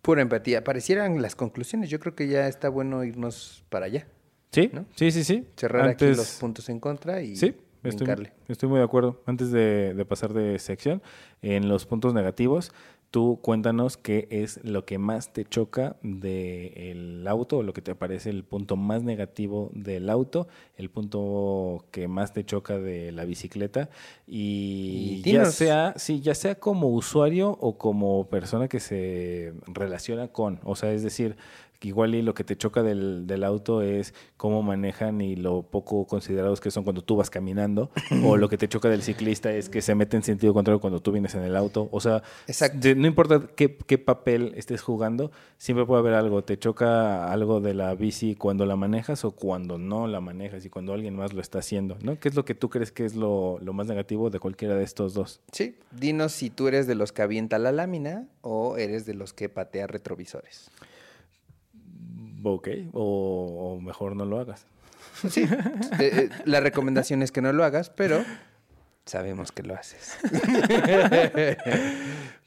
Pura empatía. Parecieran las conclusiones. Yo creo que ya está bueno irnos para allá. ¿Sí? ¿No? Sí, sí, sí. Cerrar aquí los puntos en contra y Sí, estoy, muy de acuerdo. Antes de, de pasar de sección, en los puntos negativos, tú cuéntanos qué es lo que más te choca del auto o lo que te parece el punto más negativo del auto, el punto que más te choca de la bicicleta. Y, Y ya sea, sí, ya sea como usuario o como persona que se relaciona con, o sea, es decir, igual y lo que te choca del, del auto es cómo manejan y lo poco considerados que son cuando tú vas caminando, o lo que te choca del ciclista es que se mete en sentido contrario cuando tú vienes en el auto, o sea, Exacto. no importa qué, qué papel estés jugando, siempre puede haber algo, te choca algo de la bici cuando la manejas o cuando no la manejas y cuando alguien más lo está haciendo, ¿no? ¿Qué es lo que tú crees que es lo, lo más negativo de cualquiera de estos dos? Sí. Dinos si tú eres de los que avienta la lámina o eres de los que patea retrovisores. Ok, o, o mejor no lo hagas. Sí. Eh, eh, la recomendación es que no lo hagas, pero sabemos que lo haces.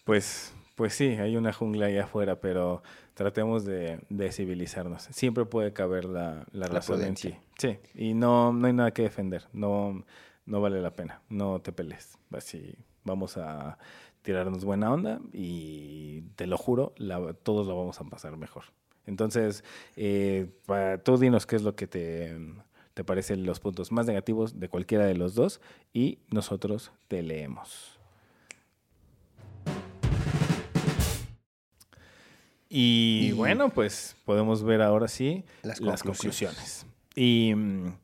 Pues, pues sí, hay una jungla allá afuera, pero tratemos de, de civilizarnos. Siempre puede caber la, la La razón en ti. Sí, y no, no hay nada que defender. No, no vale la pena. No te pelees. Así vamos a tirarnos buena onda y te lo juro, la- todos lo vamos a pasar mejor. Entonces, eh, para, tú dinos qué es lo que te, te parecen los puntos más negativos de cualquiera de los dos y nosotros te leemos. Y, Y- bueno, pues podemos ver ahora sí Las las, conclusiones. conclusiones. Y mm,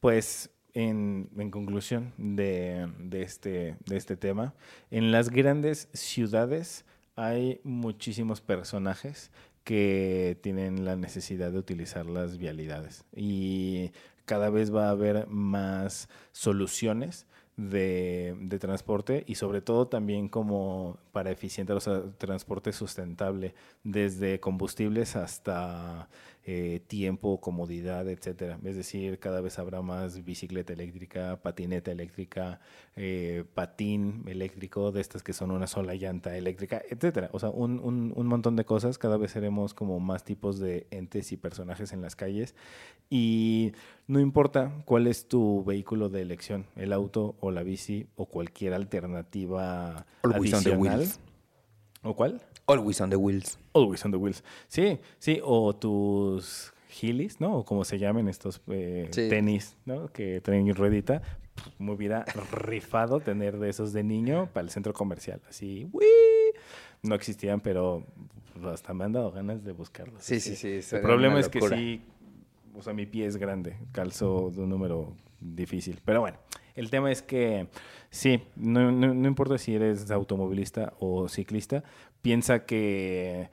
pues en, en conclusión de, de este, de este tema, en las grandes ciudades hay muchísimos personajes que tienen la necesidad de utilizar las vialidades. Y cada vez va a haber más soluciones de, de transporte y sobre todo también como para eficientar, o sea, transporte sustentable, desde combustibles hasta eh, tiempo, comodidad, etcétera. Es decir, cada vez habrá más bicicleta eléctrica, patineta eléctrica, eh, patín eléctrico, de estas que son una sola llanta eléctrica, etcétera. O sea, un, un, un montón de cosas. Cada vez seremos como más tipos de entes y personajes en las calles. Y no importa cuál es tu vehículo de elección, el auto o la bici o cualquier alternativa the adicional. ¿O cuál? Always on the wheels. Always on the wheels. Sí, sí, o tus Heelys, ¿no? O como se llamen estos eh, Sí. tenis, ¿no? Que traen ruedita. me hubiera rifado tener de esos de niño para el centro comercial. Así, ¡uy! No existían, pero hasta me han dado ganas de buscarlos. Sí, sí, sí. El sería problema es que sí, o sea, mi pie es grande, calzo de un número difícil. Pero bueno, el tema es que sí, no, no- no importa si eres automovilista o ciclista, piensa que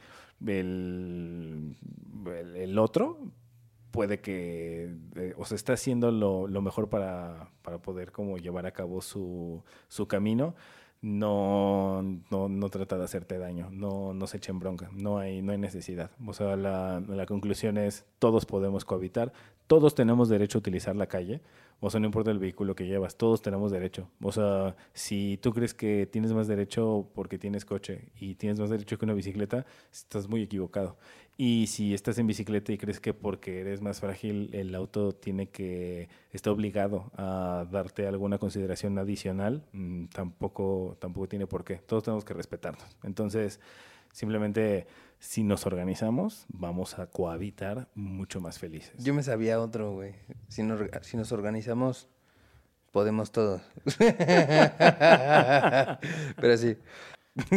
el, otro puede que, eh, o está haciendo lo, lo mejor para, para poder como llevar a cabo su, su camino. No, no, no trata de hacerte daño, no, no se echen bronca, no hay, no hay necesidad. O sea, la, la conclusión es, todos podemos cohabitar, todos tenemos derecho a utilizar la calle, o sea, no importa el vehículo que llevas, todos tenemos derecho. O sea, si tú crees que tienes más derecho porque tienes coche y tienes más derecho que una bicicleta, estás muy equivocado. Y si estás en bicicleta y crees que porque eres más frágil el auto tiene que está obligado a darte alguna consideración adicional, mm, tampoco tampoco tiene por qué. Todos tenemos que respetarnos. Entonces, simplemente si nos organizamos, vamos a cohabitar mucho más felices. Yo me sabía otro, güey. Si nos, si nos organizamos, podemos todos. Pero sí.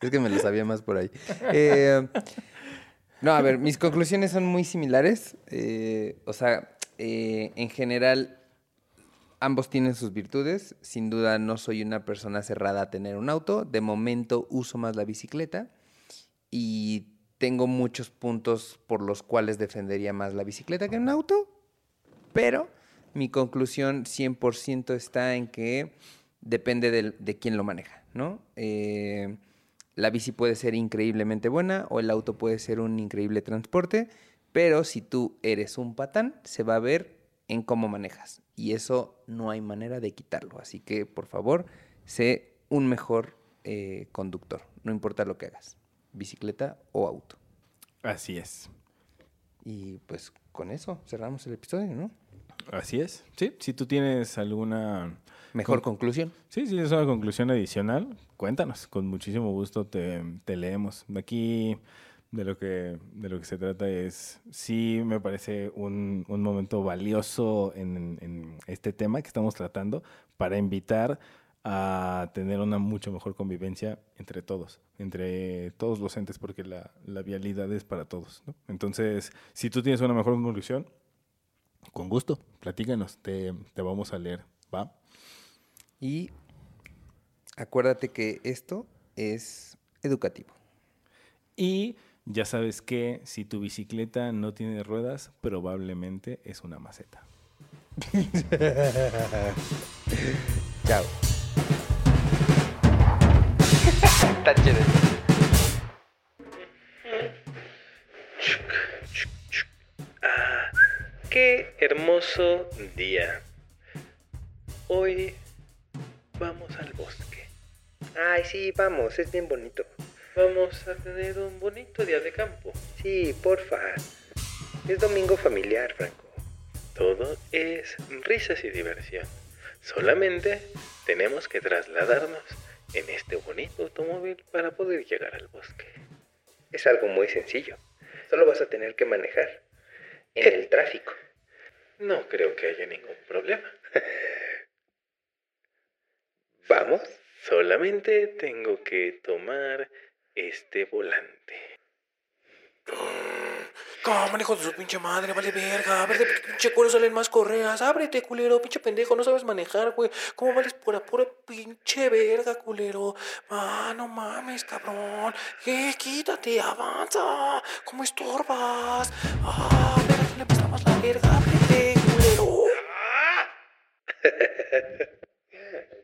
es que me lo sabía más por ahí. Eh, no, a ver, mis conclusiones son muy similares. Eh, o sea, eh, en general, ambos tienen sus virtudes. Sin duda, no soy una persona cerrada a tener un auto. De momento, uso más la bicicleta y tengo muchos puntos por los cuales defendería más la bicicleta que un auto, pero mi conclusión 100% está en que depende de, quién lo maneja, ¿no? Eh, la bici puede ser increíblemente buena o el auto puede ser un increíble transporte, pero si tú eres un patán, se va a ver en cómo manejas. Y eso no hay manera de quitarlo. Así que, por favor, sé un mejor eh, conductor, no importa lo que hagas, bicicleta o auto. Así es. Y pues con eso cerramos el episodio, ¿no? Así es. Sí, si tú tienes alguna Mejor Con- conclusión. Sí, sí, es una conclusión adicional. Cuéntanos, con muchísimo gusto te, te leemos. Aquí de lo que de lo que se trata es, sí me parece un, un momento valioso en, en este tema que estamos tratando para invitar a tener una mucho mejor convivencia entre todos, entre todos los entes, porque la, la vialidad es para todos. ¿no? Entonces, si tú tienes una mejor conclusión, con gusto, platícanos, te, te vamos a leer, ¿va? Y acuérdate que esto es educativo. Y ya sabes que si tu bicicleta no tiene ruedas, probablemente es una maceta. Chao. Está chévere. Qué hermoso día. Hoy vamos al bosque. Ay, sí, vamos, es bien bonito. Vamos a tener un bonito día de campo. Sí, porfa. Es domingo familiar, Franco. Todo es risas y diversión. Solamente tenemos que trasladarnos en este bonito automóvil para poder llegar al bosque. Es algo muy sencillo. Solo vas a tener que manejar en el tráfico. No creo que haya ningún problema. ¿Vamos? Solamente tengo que tomar este volante. Cámara, hijo de su pinche madre, vale verga. A ver, de pinche cuero salen más correas. Ábrete, culero, pinche pendejo, no sabes manejar, güey. ¿Cómo vales por la pura pinche verga, culero? Ah, no mames, cabrón. Eh, quítate, avanza. ¿Cómo estorbas? Ah, verga, no le pasa más la verga. Ábrete, culero.